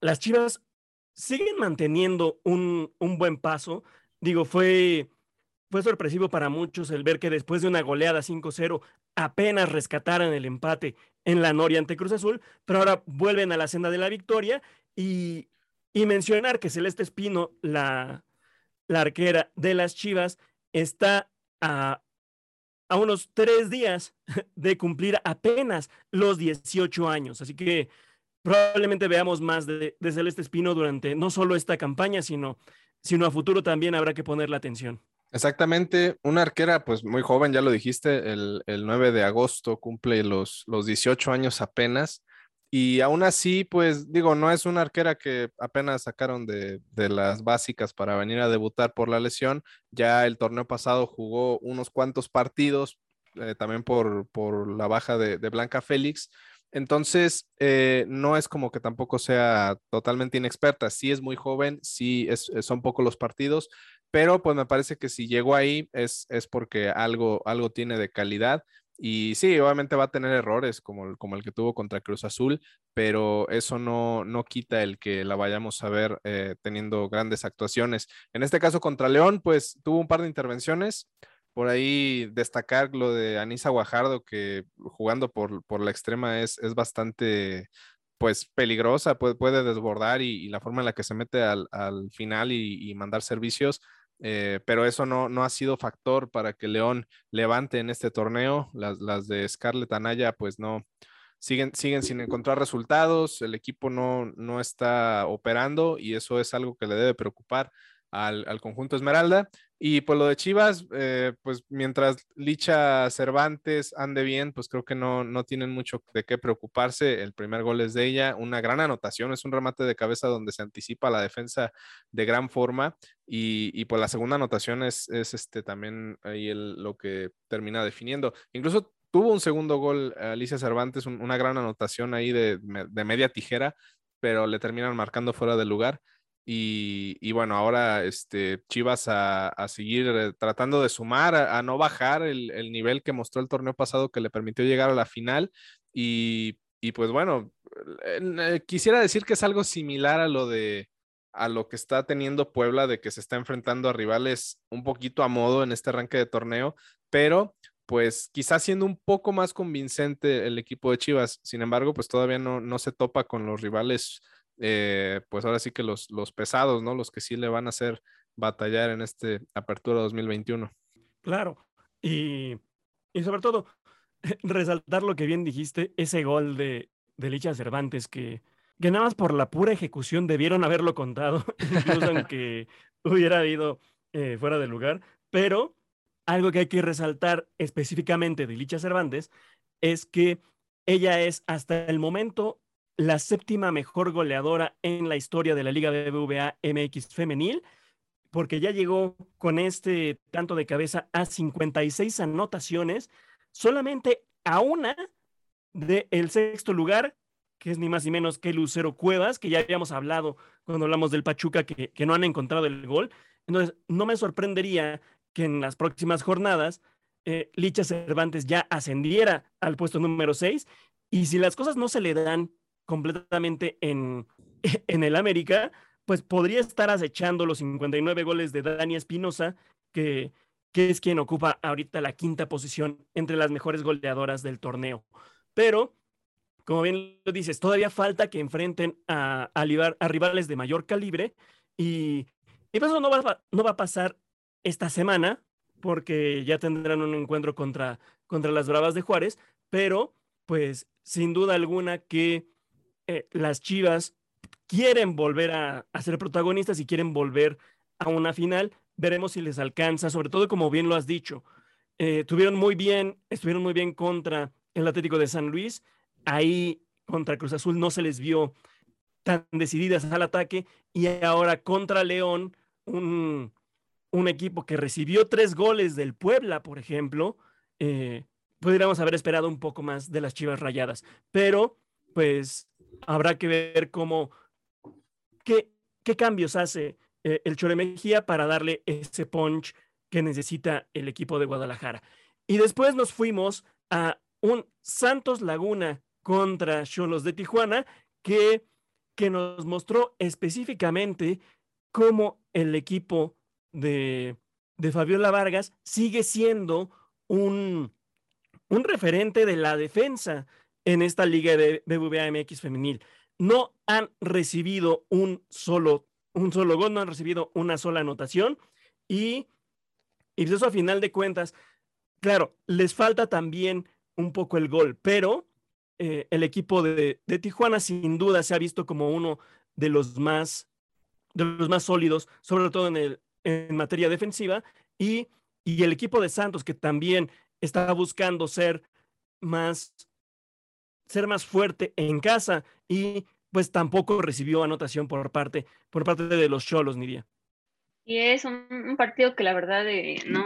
las Chivas siguen manteniendo un, un buen paso. Digo, fue, fue sorpresivo para muchos el ver que después de una goleada 5-0 apenas rescataran el empate en la Noria ante Cruz Azul, pero ahora vuelven a la senda de la victoria y, y mencionar que Celeste Espino, la, la arquera de las Chivas, está a, a unos tres días de cumplir apenas los 18 años. Así que probablemente veamos más de, Celeste Espino durante no solo esta campaña, sino, sino a futuro también habrá que ponerle atención. Exactamente, una arquera pues muy joven, ya lo dijiste, el, el 9 de agosto cumple los, los 18 años apenas. Y aún así, pues digo, no es una arquera que apenas sacaron de, las básicas para venir a debutar por la lesión. Ya el torneo pasado jugó unos cuantos partidos, eh, también por, la baja de, Blanca Félix. Entonces, eh, no es como que tampoco sea totalmente inexperta. Sí es muy joven, sí son pocos los partidos, pero pues me parece que si llegó ahí es, es porque algo, algo tiene de calidad y sí, obviamente va a tener errores como, como el que tuvo contra Cruz Azul, pero eso no, no quita el que la vayamos a ver eh, teniendo grandes actuaciones. En este caso contra León, pues tuvo un par de intervenciones. Por ahí destacar lo de Anisa Guajardo, que jugando por, por la extrema es, es bastante pues peligrosa, puede, puede desbordar y, la forma en la que se mete al, al final y, y mandar servicios eh, pero eso no, no ha sido factor para que León levante en este torneo. Las, las de Scarlett Anaya, pues no, siguen, siguen sin encontrar resultados, el equipo no, no está operando y eso es algo que le debe preocupar al, conjunto Esmeralda. Y pues lo de Chivas, eh, pues mientras Licha Cervantes ande bien, pues creo que no, no tienen mucho de qué preocuparse. El primer gol es de ella, una gran anotación, es un remate de cabeza donde se anticipa la defensa de gran forma. Y, y pues la segunda anotación es, es este, también ahí lo que termina definiendo. Incluso tuvo un segundo gol Alicia Cervantes, una gran anotación ahí de, de media tijera, pero le terminan marcando fuera del lugar. Y, bueno, ahora este, Chivas a, seguir eh, tratando de sumar, a, no bajar el, nivel que mostró el torneo pasado que le permitió llegar a la final. Y, pues bueno, eh, quisiera decir que es algo similar a lo de a lo que está teniendo Puebla, de que se está enfrentando a rivales un poquito a modo en este arranque de torneo, pero pues quizás siendo un poco más convincente el equipo de Chivas. Sin embargo, pues todavía no, no se topa con los rivales eh, pues ahora sí que los, los pesados, ¿no? Los que sí le van a hacer batallar en este Apertura 2021. Claro, y, y sobre todo, resaltar lo que bien dijiste, ese gol de, de Licha Cervantes que, que nada más por la pura ejecución debieron haberlo contado, incluso aunque hubiera ido eh, fuera de lugar, pero algo que hay que resaltar específicamente de Licha Cervantes es que ella es hasta el momento la séptima mejor goleadora en la historia de la Liga BBVA MX femenil, porque ya llegó con este tanto de cabeza a 56 anotaciones, solamente a una del sexto lugar, que es ni más ni menos que Lucero Cuevas, que ya habíamos hablado cuando hablamos del Pachuca, que, que no han encontrado el gol. Entonces, no me sorprendería que en las próximas jornadas eh, Licha Cervantes ya ascendiera al puesto número 6 Y si las cosas no se le dan completamente en, en el América, pues podría estar acechando los 59 goles de Dani Espinosa, que, que es quien ocupa ahorita la quinta posición entre las mejores goleadoras del torneo. Pero, como bien lo dices, todavía falta que enfrenten a, a, rivales de mayor calibre y, y pues eso no va, no va a pasar esta semana, porque ya tendrán un encuentro contra, contra las Bravas de Juárez, pero pues sin duda alguna que eh, las Chivas quieren volver a, ser protagonistas y quieren volver a una final. Veremos si les alcanza, sobre todo como bien lo has dicho. Eh, tuvieron muy bien, estuvieron muy bien contra el Atlético de San Luis. Ahí contra Cruz Azul no se les vio tan decididas al ataque y ahora contra León, un, equipo que recibió tres goles del Puebla, por ejemplo, eh, podríamos haber esperado un poco más de las Chivas Rayadas, pero pues habrá que ver cómo, qué, qué cambios hace eh, el Chore Mejía para darle ese punch que necesita el equipo de Guadalajara. Y después nos fuimos a un Santos Laguna contra Cholos de Tijuana que, que nos mostró específicamente cómo el equipo de, de Fabiola Vargas sigue siendo un, un referente de la defensa en esta liga de BBVA MX femenil. No han recibido un solo, un solo gol, no han recibido una sola anotación y, y pues eso a final de cuentas, claro, les falta también un poco el gol, pero eh, el equipo de, de, Tijuana sin duda se ha visto como uno de los más, de los más sólidos, sobre todo en, el, en materia defensiva, y, y el equipo de Santos, que también está buscando ser más, ser más fuerte en casa y pues tampoco recibió anotación por parte, por parte de los Cholos, Nidia. Y es un, partido que la verdad eh, no,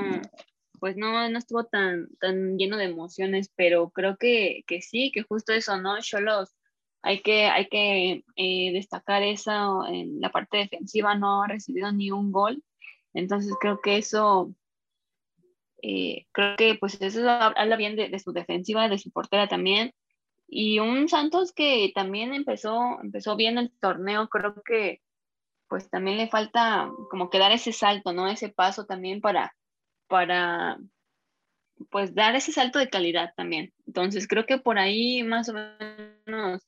pues no, no estuvo tan, tan lleno de emociones, pero creo que, que sí, que justo eso, ¿no? Cholos, hay que, hay que eh, destacar eso en la parte defensiva, no ha recibido ni un gol, entonces creo que eso eh, creo que pues eso habla bien de, su defensiva, de su portera también. Y un Santos que también empezó, empezó bien el torneo, creo que pues también le falta como que dar ese salto, ¿no? Ese paso también para, para pues dar ese salto de calidad también. Entonces creo que por ahí más o menos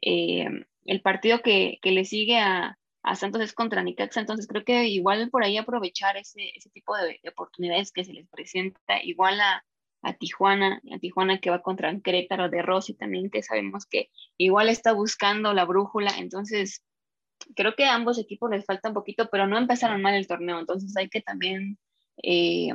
eh, el partido que, que le sigue a, a Santos es contra Nicaxa, entonces creo que igual por ahí aprovechar ese, ese tipo de, oportunidades que se les presenta, igual a, a Tijuana, a Tijuana que va contra Querétaro de Rossi también, que sabemos que igual está buscando la brújula, entonces creo que a ambos equipos les falta un poquito, pero no empezaron mal el torneo, entonces hay que también eh,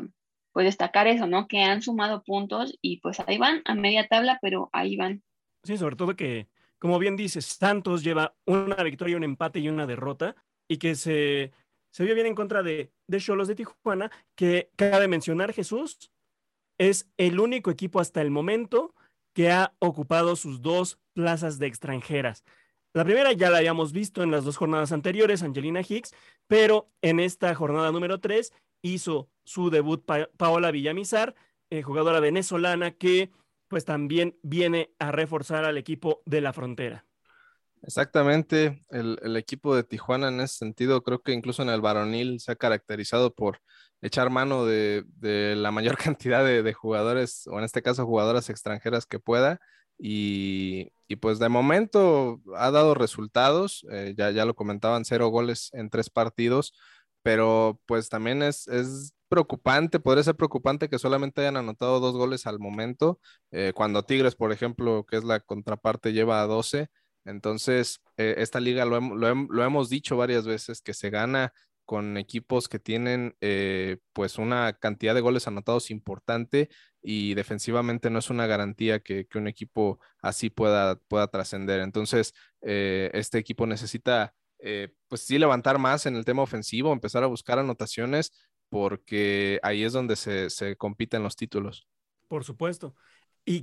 pues destacar eso, ¿no? Que han sumado puntos y pues ahí van, a media tabla, pero ahí van. Sí, sobre todo que como bien dices, Santos lleva una victoria, un empate y una derrota, y que se, se vio bien en contra de Cholos de, de Tijuana, que cabe mencionar, Jesús, es el único equipo hasta el momento que ha ocupado sus dos plazas de extranjeras. La primera ya la habíamos visto en las dos jornadas anteriores, Angelina Hicks, pero en esta jornada número tres hizo su debut Paola Villamizar, eh, jugadora venezolana que pues también viene a reforzar al equipo de la frontera. Exactamente, el, equipo de Tijuana en ese sentido, creo que incluso en el varonil se ha caracterizado por echar mano de, la mayor cantidad de, jugadores, o en este caso jugadoras extranjeras que pueda. Y, pues de momento ha dado resultados, eh, ya, ya lo comentaban, cero goles en tres partidos, pero pues también es, es preocupante, podría ser preocupante que solamente hayan anotado dos goles al momento, eh, cuando Tigres, por ejemplo, que es la contraparte, lleva a 12. Entonces, eh, esta liga lo, lo, hemos dicho varias veces, que se gana con equipos que tienen eh, pues una cantidad de goles anotados importante y defensivamente no es una garantía que, un equipo así pueda, pueda trascender. Entonces, este equipo necesita pues sí levantar más en el tema ofensivo, empezar a buscar anotaciones porque ahí es donde se, compiten los títulos. Por supuesto. Y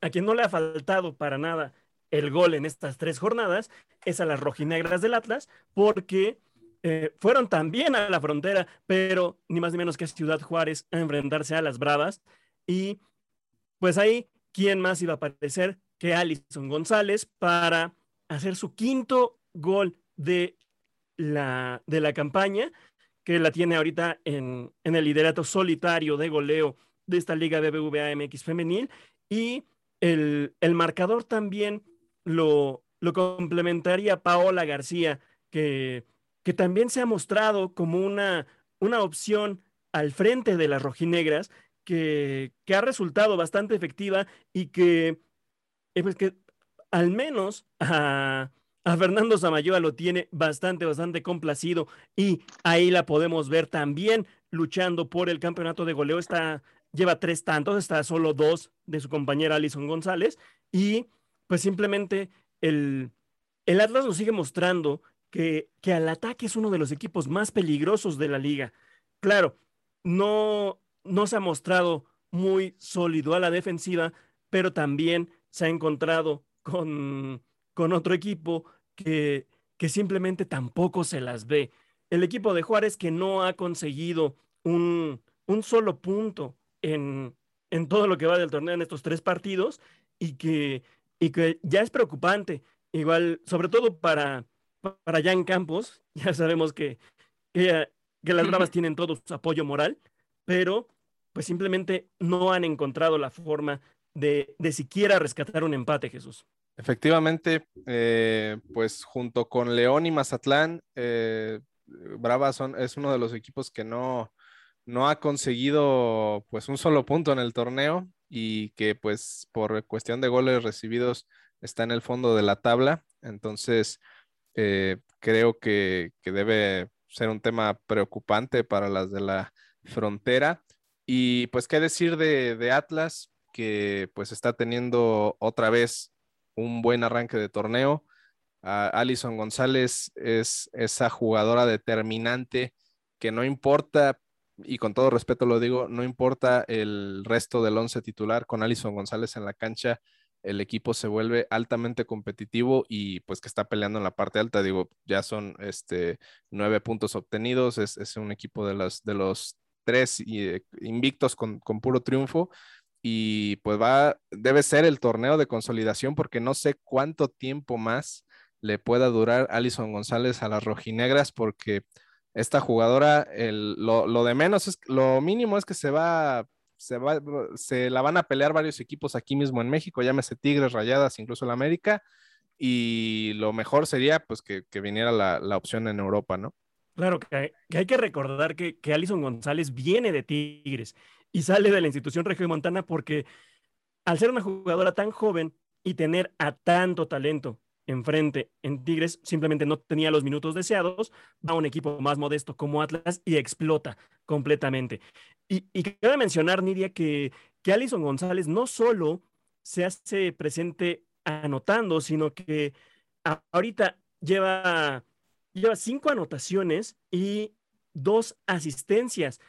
a quien no le ha faltado para nada el gol en estas tres jornadas es a las rojinegras del Atlas, porque eh, fueron también a la frontera, pero ni más ni menos que Ciudad Juárez a enfrentarse a las Bravas. Y pues ahí, ¿quién más iba a aparecer que Alison González para hacer su quinto gol de la, de la campaña, que la tiene ahorita en, en el liderato solitario de goleo de esta Liga BBVA MX femenil. Y el, el marcador también lo, lo complementaría Paola García, que, que también se ha mostrado como una, una opción al frente de las rojinegras que, que ha resultado bastante efectiva y que, eh, pues que al menos a, a Fernando Samayoa lo tiene bastante, bastante complacido y ahí la podemos ver también luchando por el campeonato de goleo. Está, lleva tres tantos, está solo dos de su compañera Alison González y pues simplemente el, el Atlas nos sigue mostrando que, que al ataque es uno de los equipos más peligrosos de la liga. Claro, no, no se ha mostrado muy sólido a la defensiva, pero también se ha encontrado con, con otro equipo que, que simplemente tampoco se las ve. El equipo de Juárez que no ha conseguido un, un solo punto en, en todo lo que va del torneo en estos tres partidos y que, y que ya es preocupante. Igual, sobre todo para, para Jan Campos, ya sabemos que, que, que las Bravas tienen todo su apoyo moral, pero pues simplemente no han encontrado la forma de, de siquiera rescatar un empate, Jesús. Efectivamente, eh, pues junto con León y Mazatlán, eh, Bravas son, es uno de los equipos que no, no ha conseguido pues un solo punto en el torneo y que pues por cuestión de goles recibidos está en el fondo de la tabla. Entonces, eh, creo que, que, debe ser un tema preocupante para las de la frontera. Y pues, ¿qué decir de, Atlas? Que pues está teniendo otra vez un buen arranque de torneo. Uh, Alison González es esa jugadora determinante que no importa, y con todo respeto lo digo, no importa el resto del once titular, con Alison González en la cancha, el equipo se vuelve altamente competitivo y pues que está peleando en la parte alta. Digo, ya son este, nueve puntos obtenidos, es, es un equipo de los, de los tres eh, invictos con, con, puro triunfo y pues va, debe ser el torneo de consolidación porque no sé cuánto tiempo más le pueda durar Alison González a las rojinegras porque esta jugadora, lo, lo, de menos es, lo mínimo es que se va se, va, se la van a pelear varios equipos aquí mismo en México, llámese Tigres, Rayadas, incluso el América, y lo mejor sería pues que, que viniera la, la, opción en Europa, ¿no? Claro, que hay que, hay que recordar que, que Alison González viene de Tigres y sale de la institución Montana porque al ser una jugadora tan joven y tener a tanto talento enfrente en Tigres, simplemente no tenía los minutos deseados, va a un equipo más modesto como Atlas y explota completamente. Y, y cabe mencionar, Nidia, que, que Alison González no solo se hace presente anotando, sino que ahorita lleva, lleva cinco anotaciones y dos asistencias.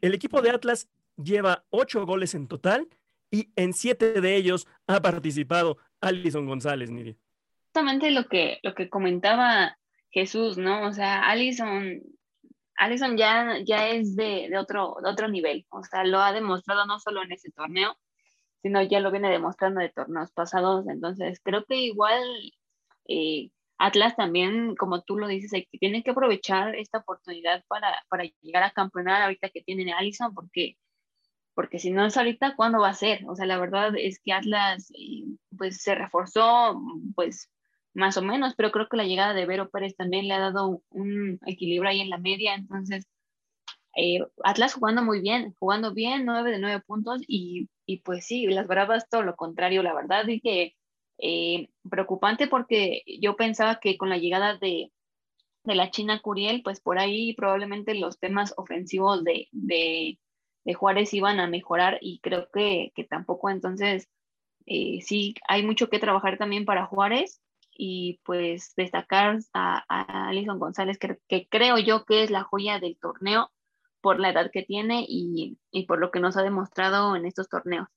El equipo de Atlas lleva ocho goles en total y en siete de ellos ha participado Alison González, Nidia justamente lo que, lo que comentaba Jesús, ¿no? O sea, Allison, Allison ya, ya es de, de, otro, de otro nivel, o sea, lo ha demostrado no solo en ese torneo, sino ya lo viene demostrando de torneos pasados, entonces creo que igual eh, Atlas también, como tú lo dices, tiene que aprovechar esta oportunidad para, para llegar a campeonar ahorita que tienen Allison, porque porque si no es ahorita, ¿cuándo va a ser? O sea, la verdad es que Atlas eh, pues se reforzó pues más o menos, pero creo que la llegada de Vero Pérez también le ha dado un equilibrio ahí en la media, entonces eh, Atlas jugando muy bien, jugando bien, nueve de nueve puntos y, y, pues sí, las Bravas todo lo contrario, la verdad, y que eh, preocupante porque yo pensaba que con la llegada de, de, la China Curiel, pues por ahí probablemente los temas ofensivos de, de, de Juárez iban a mejorar y creo que, que tampoco entonces eh, sí hay mucho que trabajar también para Juárez y pues destacar a, Alison González, que, que, creo yo que es la joya del torneo por la edad que tiene y, y, por lo que nos ha demostrado en estos torneos.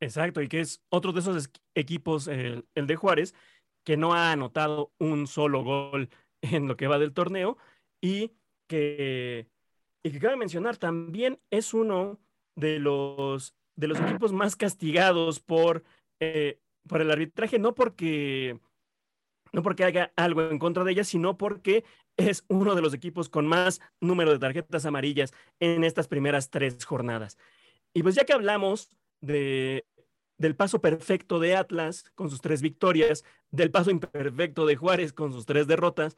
Exacto, y que es otro de esos equipos, el, el de Juárez, que no ha anotado un solo gol en lo que va del torneo y que, y que cabe mencionar, también es uno de los, de los equipos más castigados por eh, por el arbitraje, no porque, no porque haga algo en contra de ella, sino porque es uno de los equipos con más número de tarjetas amarillas en estas primeras tres jornadas. Y pues ya que hablamos de, del paso perfecto de Atlas con sus tres victorias, del paso imperfecto de Juárez con sus tres derrotas,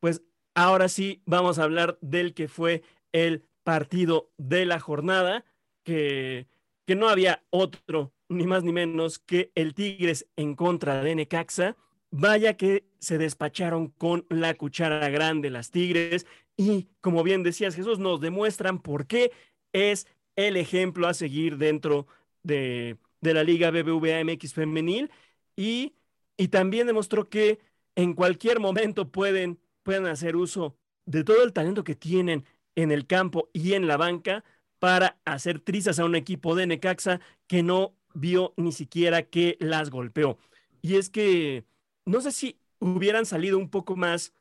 pues ahora sí vamos a hablar del que fue el partido de la jornada, que, que no había otro, ni más ni menos que el Tigres en contra de Necaxa. Vaya que se despacharon con la cuchara grande las Tigres y como bien decías Jesús, nos demuestran por qué es el ejemplo a seguir dentro de, de la Liga BBVA MX femenil y, y también demostró que en cualquier momento pueden, pueden hacer uso de todo el talento que tienen en el campo y en la banca para hacer trizas a un equipo de Necaxa que no vio ni siquiera que las golpeó. Y es que no sé si hubieran salido un poco más,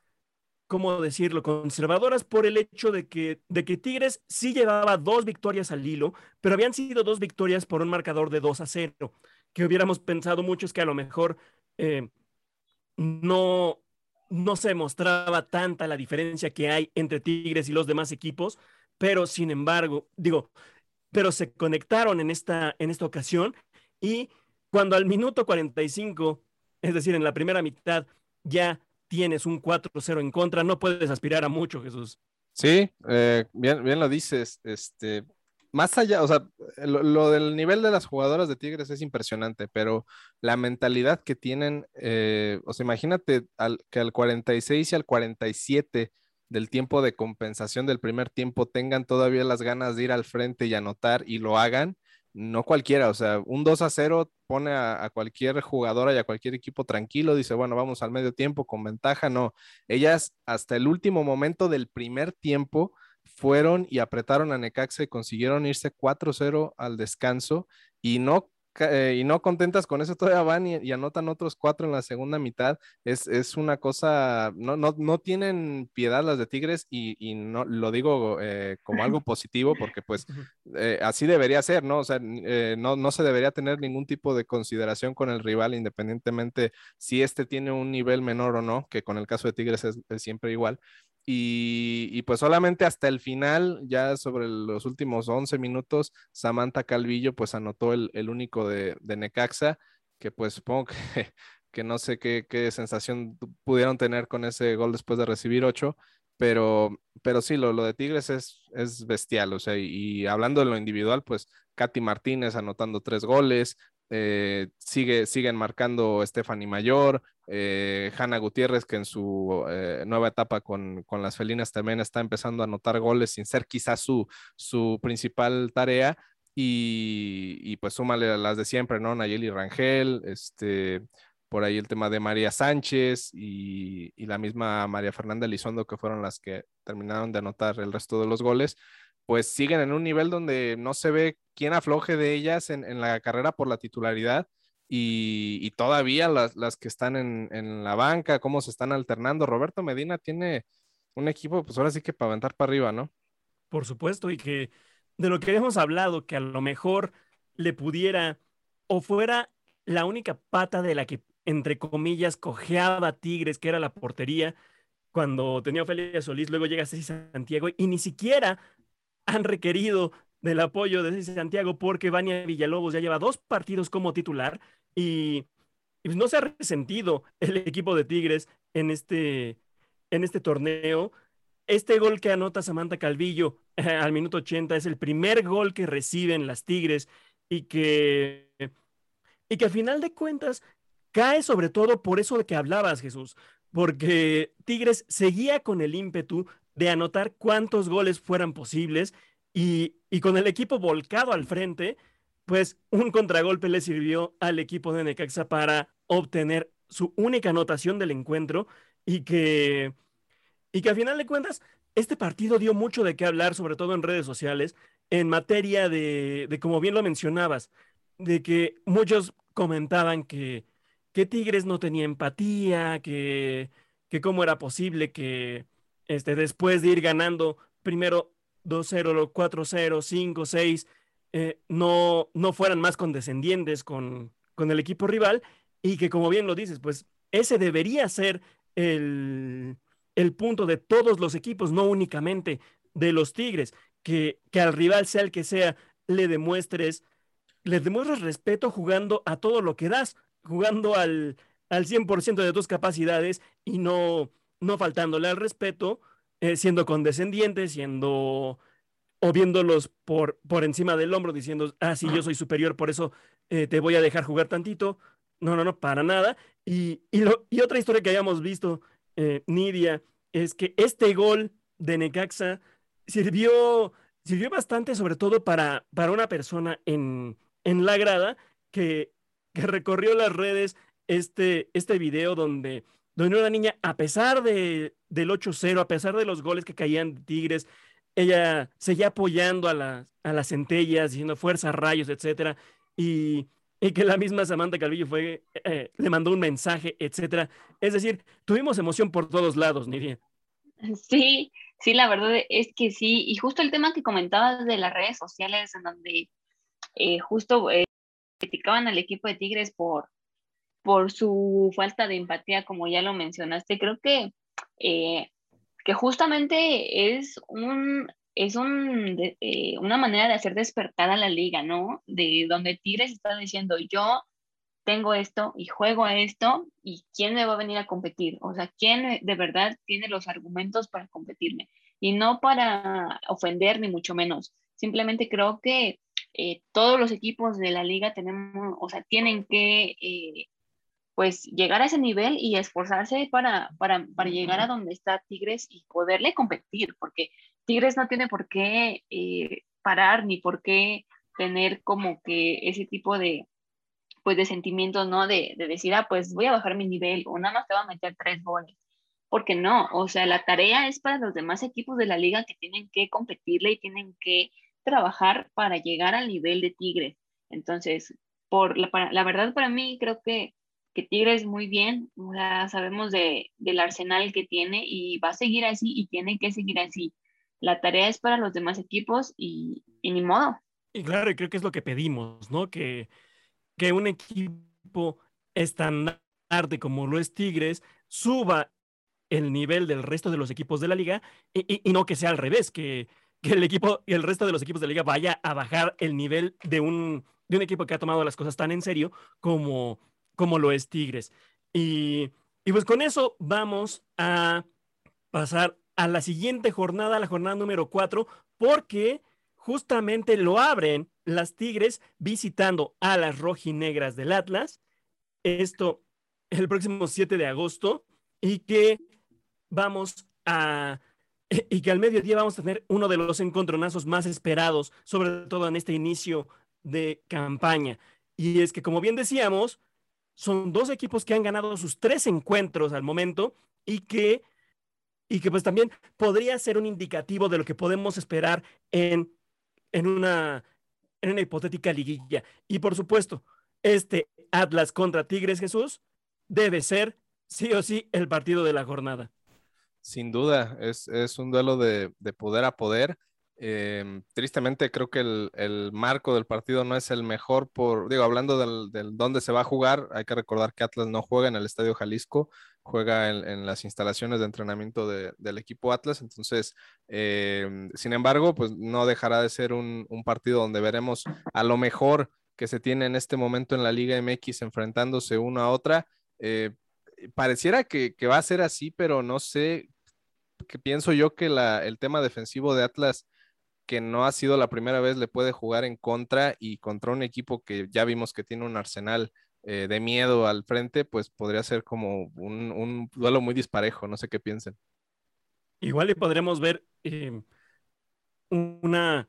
¿cómo decirlo?, conservadoras por el hecho de que, de que Tigres sí llevaba dos victorias al hilo, pero habían sido dos victorias por un marcador de 2 a 0, que hubiéramos pensado muchos que a lo mejor eh, no, no se mostraba tanta la diferencia que hay entre Tigres y los demás equipos, pero sin embargo, digo, pero se conectaron en esta, en esta ocasión y cuando al minuto 45, es decir, en la primera mitad, ya tienes un 4-0 en contra, no puedes aspirar a mucho, Jesús. Sí, eh, bien, bien lo dices. Este, más allá, o sea, lo, del nivel de las jugadoras de Tigres es impresionante, pero la mentalidad que tienen, eh, o sea, imagínate que al 46 y al 47 del tiempo de compensación del primer tiempo tengan todavía las ganas de ir al frente y anotar y lo hagan no cualquiera, o sea, un 2 a 0 pone a, cualquier jugadora y a cualquier equipo tranquilo, dice, bueno, vamos al medio tiempo con ventaja, no, ellas hasta el último momento del primer tiempo fueron y apretaron a Necaxa y consiguieron irse 4-0 al descanso y no eh, y no contentas con eso, todavía van y, anotan otros cuatro en la segunda mitad. Es, es una cosa, no, no, no, tienen piedad las de Tigres y, y no lo digo eh, como algo positivo porque pues eh, así debería ser, ¿no? O sea, no, no se debería tener ningún tipo de consideración con el rival independientemente si este tiene un nivel menor o no, que con el caso de Tigres es siempre igual. Y, pues solamente hasta el final, ya sobre los últimos 11 minutos, Samantha Calvillo pues anotó el, único de, Necaxa, que pues supongo que, que no sé qué, sensación pudieron tener con ese gol después de recibir 8, pero, pero sí, lo, lo de Tigres es, es bestial, o sea, y, hablando de lo individual, pues Katy Martínez anotando tres goles, eh, sigue, siguen marcando Stephanie Mayor, eh, Hanna Gutiérrez, que en su eh, nueva etapa con, las felinas también está empezando a anotar goles sin ser quizás su, su principal tarea. Y, pues súmale a las de siempre, ¿no? Nayeli Rangel, este, por ahí el tema de María Sánchez y, la misma María Fernanda Elizondo, que fueron las que terminaron de anotar el resto de los goles, pues siguen en un nivel donde no se ve quién afloje de ellas en, en la carrera por la titularidad y, todavía las, las, que están en, la banca, cómo se están alternando. Roberto Medina tiene un equipo, pues ahora sí que para aventar para arriba, ¿no? Por supuesto, y que de lo que hemos hablado, que a lo mejor le pudiera o fuera la única pata de la que, entre comillas, cojeaba Tigres, que era la portería, cuando tenía Ofelia Solís, luego llega Ceci Santiago y ni siquiera han requerido del apoyo de Santiago porque Vania Villalobos ya lleva dos partidos como titular y, pues, no se ha resentido el equipo de Tigres en este, en este torneo. Este gol que anota Samantha Calvillo al minuto 80 es el primer gol que reciben las Tigres y que, y que al final de cuentas cae sobre todo por eso de que hablabas, Jesús, porque Tigres seguía con el ímpetu de anotar cuantos goles fueran posibles y, y con el equipo volcado al frente, pues un contragolpe le sirvió al equipo de Necaxa para obtener su única anotación del encuentro y que, y que a final de cuentas este partido dio mucho de qué hablar, sobre todo en redes sociales, en materia de, de como bien lo mencionabas, de que muchos comentaban que, que Tigres no tenía empatía, que, que cómo era posible que este, después de ir ganando primero 2-0, 4-0, 5-6, eh, no, no fueran más condescendientes con, con el equipo rival. y que como bien lo dices, pues ese debería ser el, el punto de todos los equipos, no únicamente de los Tigres, que, que al rival sea el que sea, le demuestres, le demuestres respeto jugando a todo lo que das, jugando al, al 100% de tus capacidades y no, no faltándole al respeto, eh, siendo condescendiente, siendo o viéndolos por, por encima del hombro, diciendo, ah, sí, yo soy superior, por eso eh, te voy a dejar jugar tantito. No, no, no, para nada. Y, y, lo, y otra historia que hayamos visto, eh, Nidia, es que este gol de Necaxa sirvió, sirvió bastante, sobre todo para, para una persona en, en la grada que, que recorrió las redes este, este video donde, donde una niña, a pesar de, del 8-0, a pesar de los goles que caían de Tigres, ella seguía apoyando a, las a las centellas, diciendo fuerza, rayos, etcétera, y, y que la misma Samantha Calvillo fue, eh, le mandó un mensaje, etcétera. Es decir, tuvimos emoción por todos lados, Nidia. Sí, sí, la verdad es que sí. Y justo el tema que comentabas de las redes sociales, en donde eh, justo eh, criticaban al equipo de Tigres por, por su falta de empatía, como ya lo mencionaste, creo que, eh, que justamente es un es un, eh, una manera de hacer despertar a la liga, ¿no? De donde Tigres está diciendo, yo tengo esto y juego esto y quién me va a venir a competir, o sea, quién de verdad tiene los argumentos para competirme y no para ofender ni mucho menos. Simplemente creo que eh, todos los equipos de la liga tenemos, o sea, tienen que eh, pues llegar a ese nivel y esforzarse para, para, para, llegar a donde está Tigres y poderle competir, porque Tigres no tiene por qué eh, parar ni por qué tener como que ese tipo de, pues de sentimientos, ¿no? De, de, decir, ah, pues voy a bajar mi nivel o nada más te va a meter tres goles. Porque no, o sea, la tarea es para los demás equipos de la liga que tienen que competirle y tienen que trabajar para llegar al nivel de Tigres. Entonces, por la, para, la verdad para mí creo que, Tigres muy bien, sea, sabemos de, del arsenal que tiene y va a seguir así y tiene que seguir así. La tarea es para los demás equipos y, y ni modo. Y claro, creo que es lo que pedimos, ¿no? Que, que un equipo estandarte como lo es Tigres suba el nivel del resto de los equipos de la liga y, y, y no que sea al revés, que, que el equipo y el resto de los equipos de la liga vaya a bajar el nivel de un, de un equipo que ha tomado las cosas tan en serio como, como lo es Tigres. Y, y pues con eso vamos a pasar a la siguiente jornada, la jornada número 4, porque justamente lo abren las Tigres visitando a las rojinegras del Atlas. Esto el próximo 7 de agosto y que vamos a y que al mediodía vamos a tener uno de los encontronazos más esperados, sobre todo en este inicio de campaña. Y es que, como bien decíamos, son dos equipos que han ganado sus tres encuentros al momento y que, y que pues también podría ser un indicativo de lo que podemos esperar en, en, una, en una hipotética liguilla. Y por supuesto, este Atlas contra Tigres Jesús debe ser sí o sí el partido de la jornada. Sin duda, es, es un duelo de, de, poder a poder. Eh, tristemente creo que el, el, marco del partido no es el mejor por, digo, hablando del, del, dónde se va a jugar, hay que recordar que Atlas no juega en el Estadio Jalisco, juega en, en las instalaciones de entrenamiento de, del equipo Atlas, entonces, eh, sin embargo, pues no dejará de ser un, un partido donde veremos a lo mejor que se tiene en este momento en la Liga MX enfrentándose una a otra. Eh, pareciera que, que, va a ser así, pero no sé, que pienso yo que la, el tema defensivo de Atlas, que no ha sido la primera vez, le puede jugar en contra y contra un equipo que ya vimos que tiene un arsenal eh, de miedo al frente, pues podría ser como un, un, duelo muy disparejo, no sé qué piensen. Igual y podremos ver eh, una,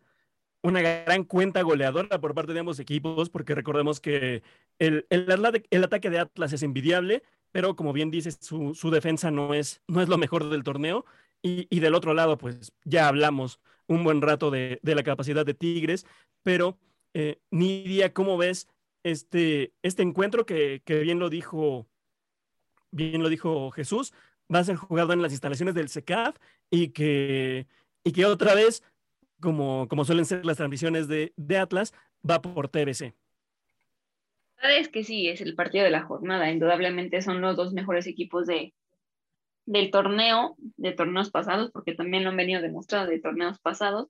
una gran cuenta goleadora por parte de ambos equipos, porque recordemos que el, el, ataque de Atlas es envidiable, pero como bien dices, su, su, defensa no es, no es lo mejor del torneo. Y, y, del otro lado, pues ya hablamos un buen rato de, de la capacidad de Tigres, pero eh, Nidia, ¿cómo ves este, este encuentro que, que, bien lo dijo bien lo dijo Jesús? Va a ser jugado en las instalaciones del SECAF y que, y que otra vez, como, como suelen ser las transmisiones de, de Atlas, va por TBC. es que sí, es el partido de la jornada. Indudablemente son los dos mejores equipos de, del torneo, de torneos pasados, porque también lo han venido demostrando de torneos pasados.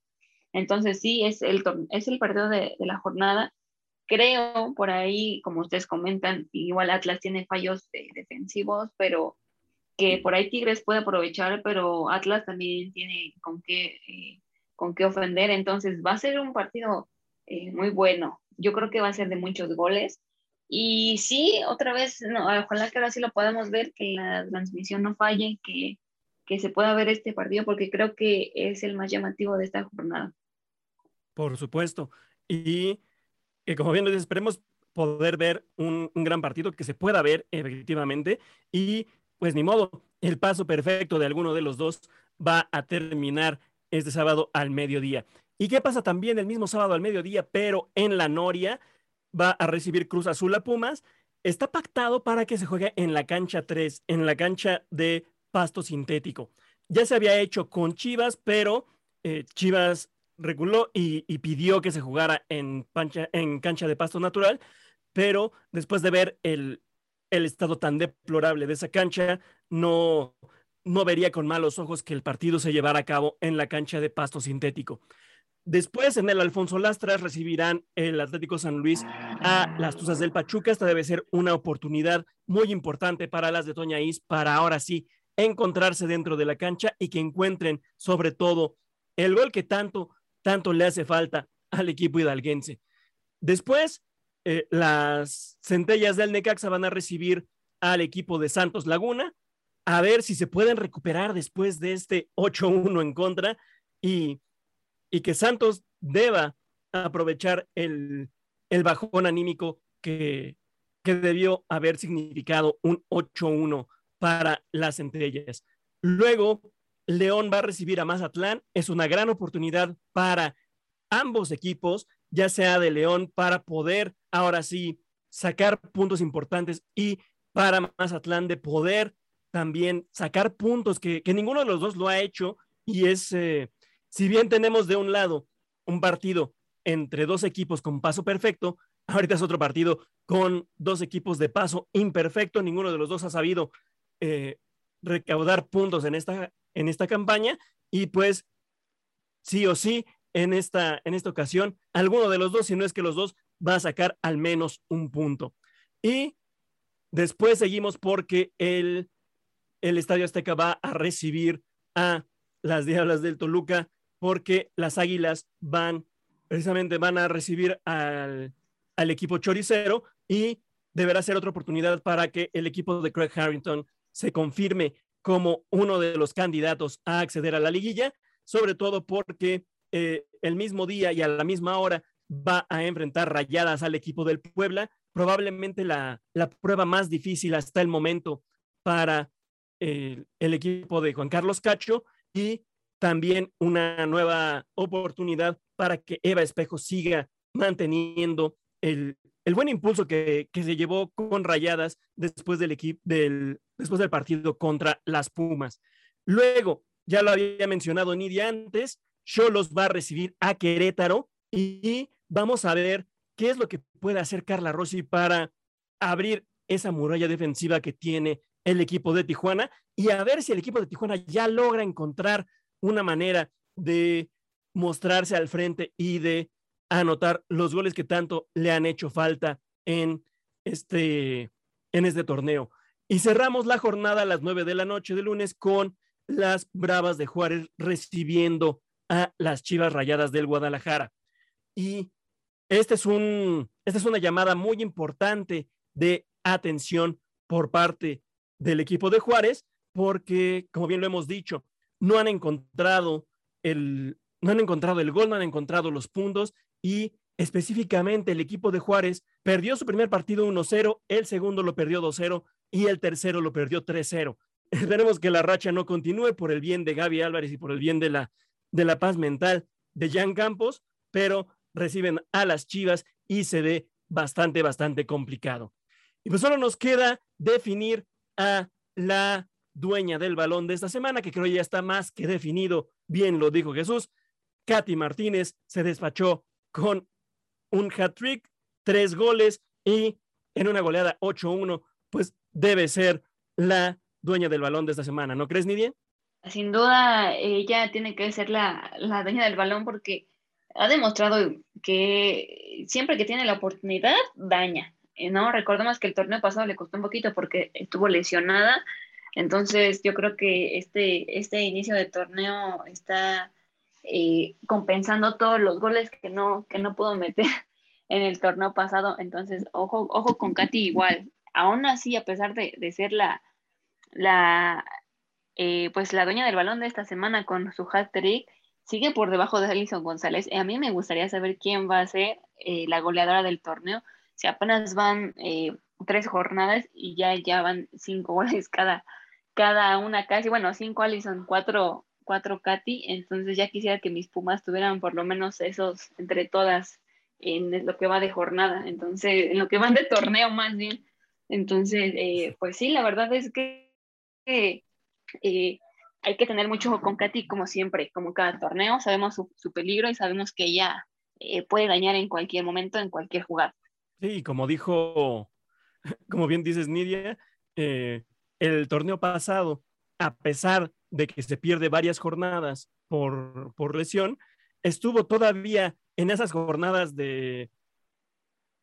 Entonces sí, es el, es el partido de, de la jornada. Creo por ahí, como ustedes comentan, igual Atlas tiene fallos defensivos, pero que por ahí Tigres puede aprovechar, pero Atlas también tiene con qué, eh, con qué ofender. Entonces va a ser un partido eh, muy bueno. Yo creo que va a ser de muchos goles. Y sí, otra vez, no, ojalá que ahora sí lo podamos ver, que la transmisión no falle, que, que se pueda ver este partido, porque creo que es el más llamativo de esta jornada. Por supuesto. Y como bien dices, esperemos poder ver un, un, gran partido que se pueda ver efectivamente. Y pues ni modo, el paso perfecto de alguno de los dos va a terminar este sábado al mediodía. ¿Y qué pasa también el mismo sábado al mediodía, pero en la Noria? Va a recibir Cruz Azul a Pumas. Está pactado para que se juegue en la cancha 3, en la cancha de pasto sintético. Ya se había hecho con Chivas, pero eh, Chivas reguló y, pidió que se jugara en, cancha de pasto natural, pero después de ver el, el estado tan deplorable de esa cancha, no, no vería con malos ojos que el partido se llevara a cabo en la cancha de pasto sintético. Después en el Alfonso Lastras recibirán el Atlético San Luis a las Tuzas del Pachuca. Esta debe ser una oportunidad muy importante para las de Toña Is para ahora sí encontrarse dentro de la cancha y que encuentren sobre todo el gol que tanto, tanto le hace falta al equipo hidalguense. Después, eh, las centellas del Necaxa van a recibir al equipo de Santos Laguna a ver si se pueden recuperar después de este 8-1 en contra y y que Santos deba aprovechar el, bajón anímico que, que debió haber significado un 8-1 para las centellas. Luego, León va a recibir a Mazatlán. Es una gran oportunidad para ambos equipos, ya sea de León, para poder ahora sí sacar puntos importantes y para Mazatlán de poder también sacar puntos que, ninguno de los dos lo ha hecho y es eh, si bien tenemos de un lado un partido entre dos equipos con paso perfecto, ahorita es otro partido con dos equipos de paso imperfecto, ninguno de los dos ha sabido eh, recaudar puntos en esta, en esta campaña. Y pues sí o sí en esta, en esta ocasión, alguno de los dos, si no es que los dos, va a sacar al menos un punto. Y después seguimos porque el, el Estadio Azteca va a recibir a las Diablas del Toluca porque las Águilas van, precisamente van a recibir al, equipo choricero y deberá ser otra oportunidad para que el equipo de Craig Harrington se confirme como uno de los candidatos a acceder a la liguilla, sobre todo porque eh, el mismo día y a la misma hora va a enfrentar rayadas al equipo del Puebla, probablemente la, prueba más difícil hasta el momento para eh, el equipo de Juan Carlos Cacho y también una nueva oportunidad para que Eva Espejo siga manteniendo el, buen impulso que, se llevó con Rayadas después del, equipo, del, después del partido contra las Pumas. Luego, ya lo había mencionado Nidia antes, Cholos va a recibir a Querétaro y vamos a ver qué es lo que puede hacer Carla Rossi para abrir esa muralla defensiva que tiene el equipo de Tijuana y a ver si el equipo de Tijuana ya logra encontrar una manera de mostrarse al frente y de anotar los goles que tanto le han hecho falta en este, en este torneo. Y cerramos la jornada a las nueve de la noche de lunes con las Bravas de Juárez recibiendo a las Chivas Rayadas del Guadalajara. Y este es un, esta es una llamada muy importante de atención por parte del equipo de Juárez, porque, como bien lo hemos dicho, no han encontrado el, no han encontrado el gol, no han encontrado los puntos y específicamente el equipo de Juárez perdió su primer partido 1-0, el segundo lo perdió 2-0 y el tercero lo perdió 3-0. Esperemos que la racha no continúe por el bien de Gaby Álvarez y por el bien de la, de la paz mental de Jan Campos, pero reciben a las Chivas y se ve bastante, bastante complicado. Y pues solo nos queda definir a la dueña del balón de esta semana, que creo ya está más que definido, bien lo dijo Jesús. Katy Martínez se despachó con un hat-trick, tres goles y en una goleada 8-1, pues debe ser la dueña del balón de esta semana, ¿no crees, Nidia? Sin duda, ella tiene que ser la, dueña del balón porque ha demostrado que siempre que tiene la oportunidad, daña. ¿no? Recordemos que el torneo pasado le costó un poquito porque estuvo lesionada. Entonces, yo creo que este, este inicio de torneo está eh, compensando todos los goles que no, que no pudo meter en el torneo pasado. Entonces, ojo, ojo con Katy igual. Aún así, a pesar de, de ser la, la, eh, pues la dueña del balón de esta semana con su hat-trick, sigue por debajo de Alison González. a mí me gustaría saber quién va a ser eh, la goleadora del torneo. Si apenas van eh, tres jornadas y ya, ya van cinco goles cada, cada una casi, bueno, cinco Alison, cuatro, cuatro Katy, entonces ya quisiera que mis Pumas tuvieran por lo menos esos entre todas en lo que va de jornada, entonces, en lo que van de torneo más bien. Entonces, eh, pues sí, la verdad es que hay que tener mucho con Katy, como siempre, como cada torneo, sabemos su, peligro y sabemos que ella eh, puede dañar en cualquier momento, en cualquier jugada. Sí, como dijo, como bien dices, Nidia, eh, el torneo pasado, a pesar de que se pierde varias jornadas por, por lesión, estuvo todavía en esas jornadas de,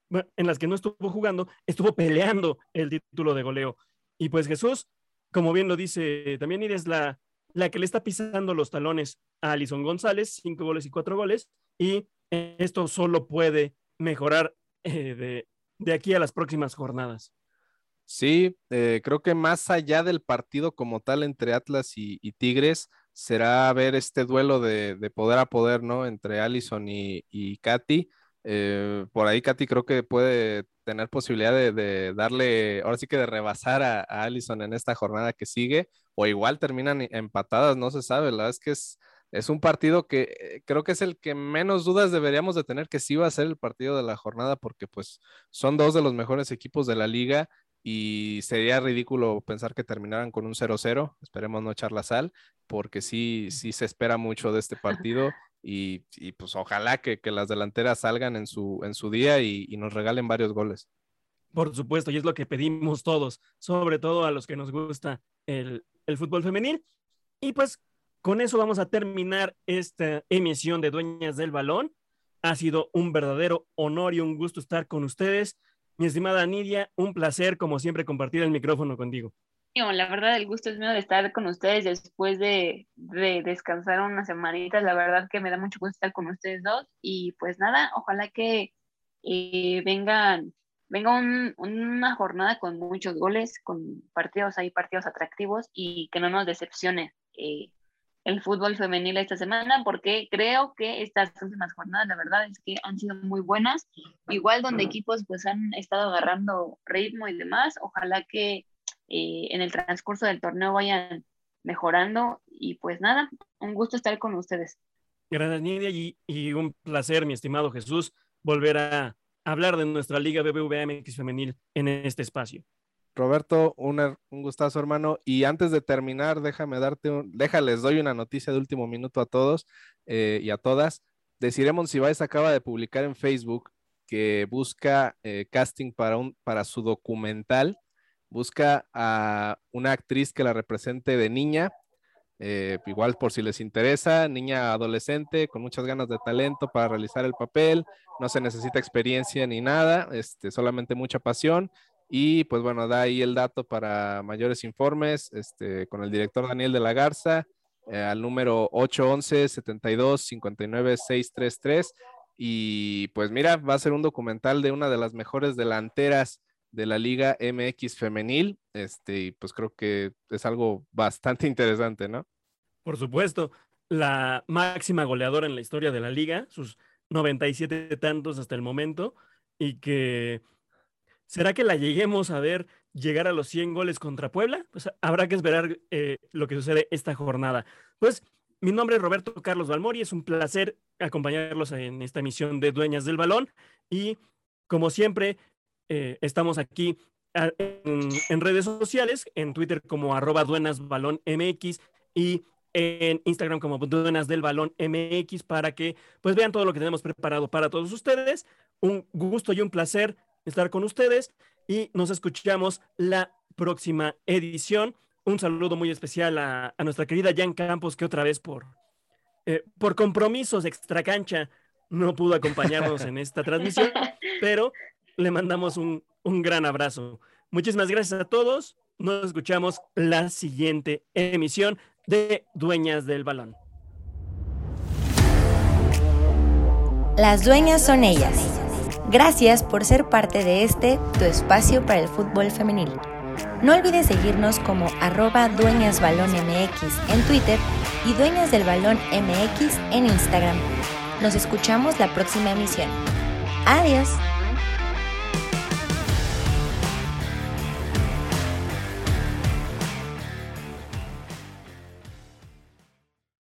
en las que no estuvo jugando, estuvo peleando el título de goleo. Y pues Jesús, como bien lo dice también, es la, la que le está pisando los talones a Alison González, cinco goles y cuatro goles, y esto solo puede mejorar eh, de, aquí a las próximas jornadas. Sí, eh, creo que más allá del partido como tal entre Atlas y, Tigres, será ver este duelo de, poder a poder, ¿no? Entre Allison y, Katy. Eh, por ahí Katy creo que puede tener posibilidad de, darle, ahora sí que de rebasar a, a, Allison en esta jornada que sigue, o igual terminan empatadas, no se sabe, la verdad es que es, es un partido que eh, creo que es el que menos dudas deberíamos de tener que sí va a ser el partido de la jornada, porque pues son dos de los mejores equipos de la liga y sería ridículo pensar que terminaran con un 0-0, esperemos no echar la sal, porque sí, sí se espera mucho de este partido y, pues ojalá que, las delanteras salgan en su, en su día y, nos regalen varios goles. Por supuesto, y es lo que pedimos todos, sobre todo a los que nos gusta el, el fútbol femenil. Y pues con eso vamos a terminar esta emisión de Dueñas del Balón. Ha sido un verdadero honor y un gusto estar con ustedes. Mi estimada Nidia, un placer como siempre compartir el micrófono contigo. La verdad, el gusto es mío de estar con ustedes después de, descansar unas semanitas. La verdad que me da mucho gusto estar con ustedes dos. Y pues nada, ojalá que eh, vengan, venga una jornada con muchos goles, con partidos ahí, partidos atractivos y que no nos decepcione eh, el fútbol femenil esta semana, porque creo que estas últimas jornadas, la verdad es que han sido muy buenas. Igual donde equipos pues han estado agarrando ritmo y demás, ojalá que eh, en el transcurso del torneo vayan mejorando. Y pues nada, un gusto estar con ustedes. Gracias, Nidia, y, un placer, mi estimado Jesús, volver a hablar de nuestra Liga BBVA MX Femenil en este espacio. Roberto, un, un, gustazo, hermano. Y antes de terminar, déjame darte un, déjales, doy una noticia de último minuto a todos eh, y a todas. Desiremos si vais acaba de publicar en Facebook que busca eh, casting para, un, para su documental busca a una actriz que la represente de niña, eh, igual por si les interesa, niña adolescente con muchas ganas de talento para realizar el papel, no se necesita experiencia ni nada, este, solamente mucha pasión. Y pues bueno, da ahí el dato para mayores informes este, con el director Daniel de la Garza eh, al número 811 72 59 633. Y pues mira, va a ser un documental de una de las mejores delanteras de la Liga MX femenil, este, y pues creo que es algo bastante interesante, ¿no? Por supuesto, la máxima goleadora en la historia de la liga, sus 97 tantos hasta el momento, y que ¿será que la lleguemos a ver llegar a los 100 goles contra Puebla? Pues habrá que esperar eh, lo que sucede esta jornada. Pues mi nombre es Roberto Carlos Balmori, es un placer acompañarlos en esta emisión de Dueñas del Balón y como siempre, eh, estamos aquí ah, en, redes sociales, en Twitter como arroba MX y en Instagram como duenas del balón MX para que pues vean todo lo que tenemos preparado para todos ustedes. Un gusto y un placer estar con ustedes y nos escuchamos la próxima edición. Un saludo muy especial a, nuestra querida Jan Campos, que otra vez por, eh, por compromisos extracancha no pudo acompañarnos en esta transmisión, pero le mandamos un, un gran abrazo. Muchísimas gracias a todos. Nos escuchamos la siguiente emisión de Dueñas del Balón. Las dueñas son ellas. Gracias por ser parte de este, tu espacio para el fútbol femenil. No olvides seguirnos como arroba dueñasbalónmx en Twitter y Dueñas del Balón MX en Instagram. Nos escuchamos la próxima emisión. Adiós.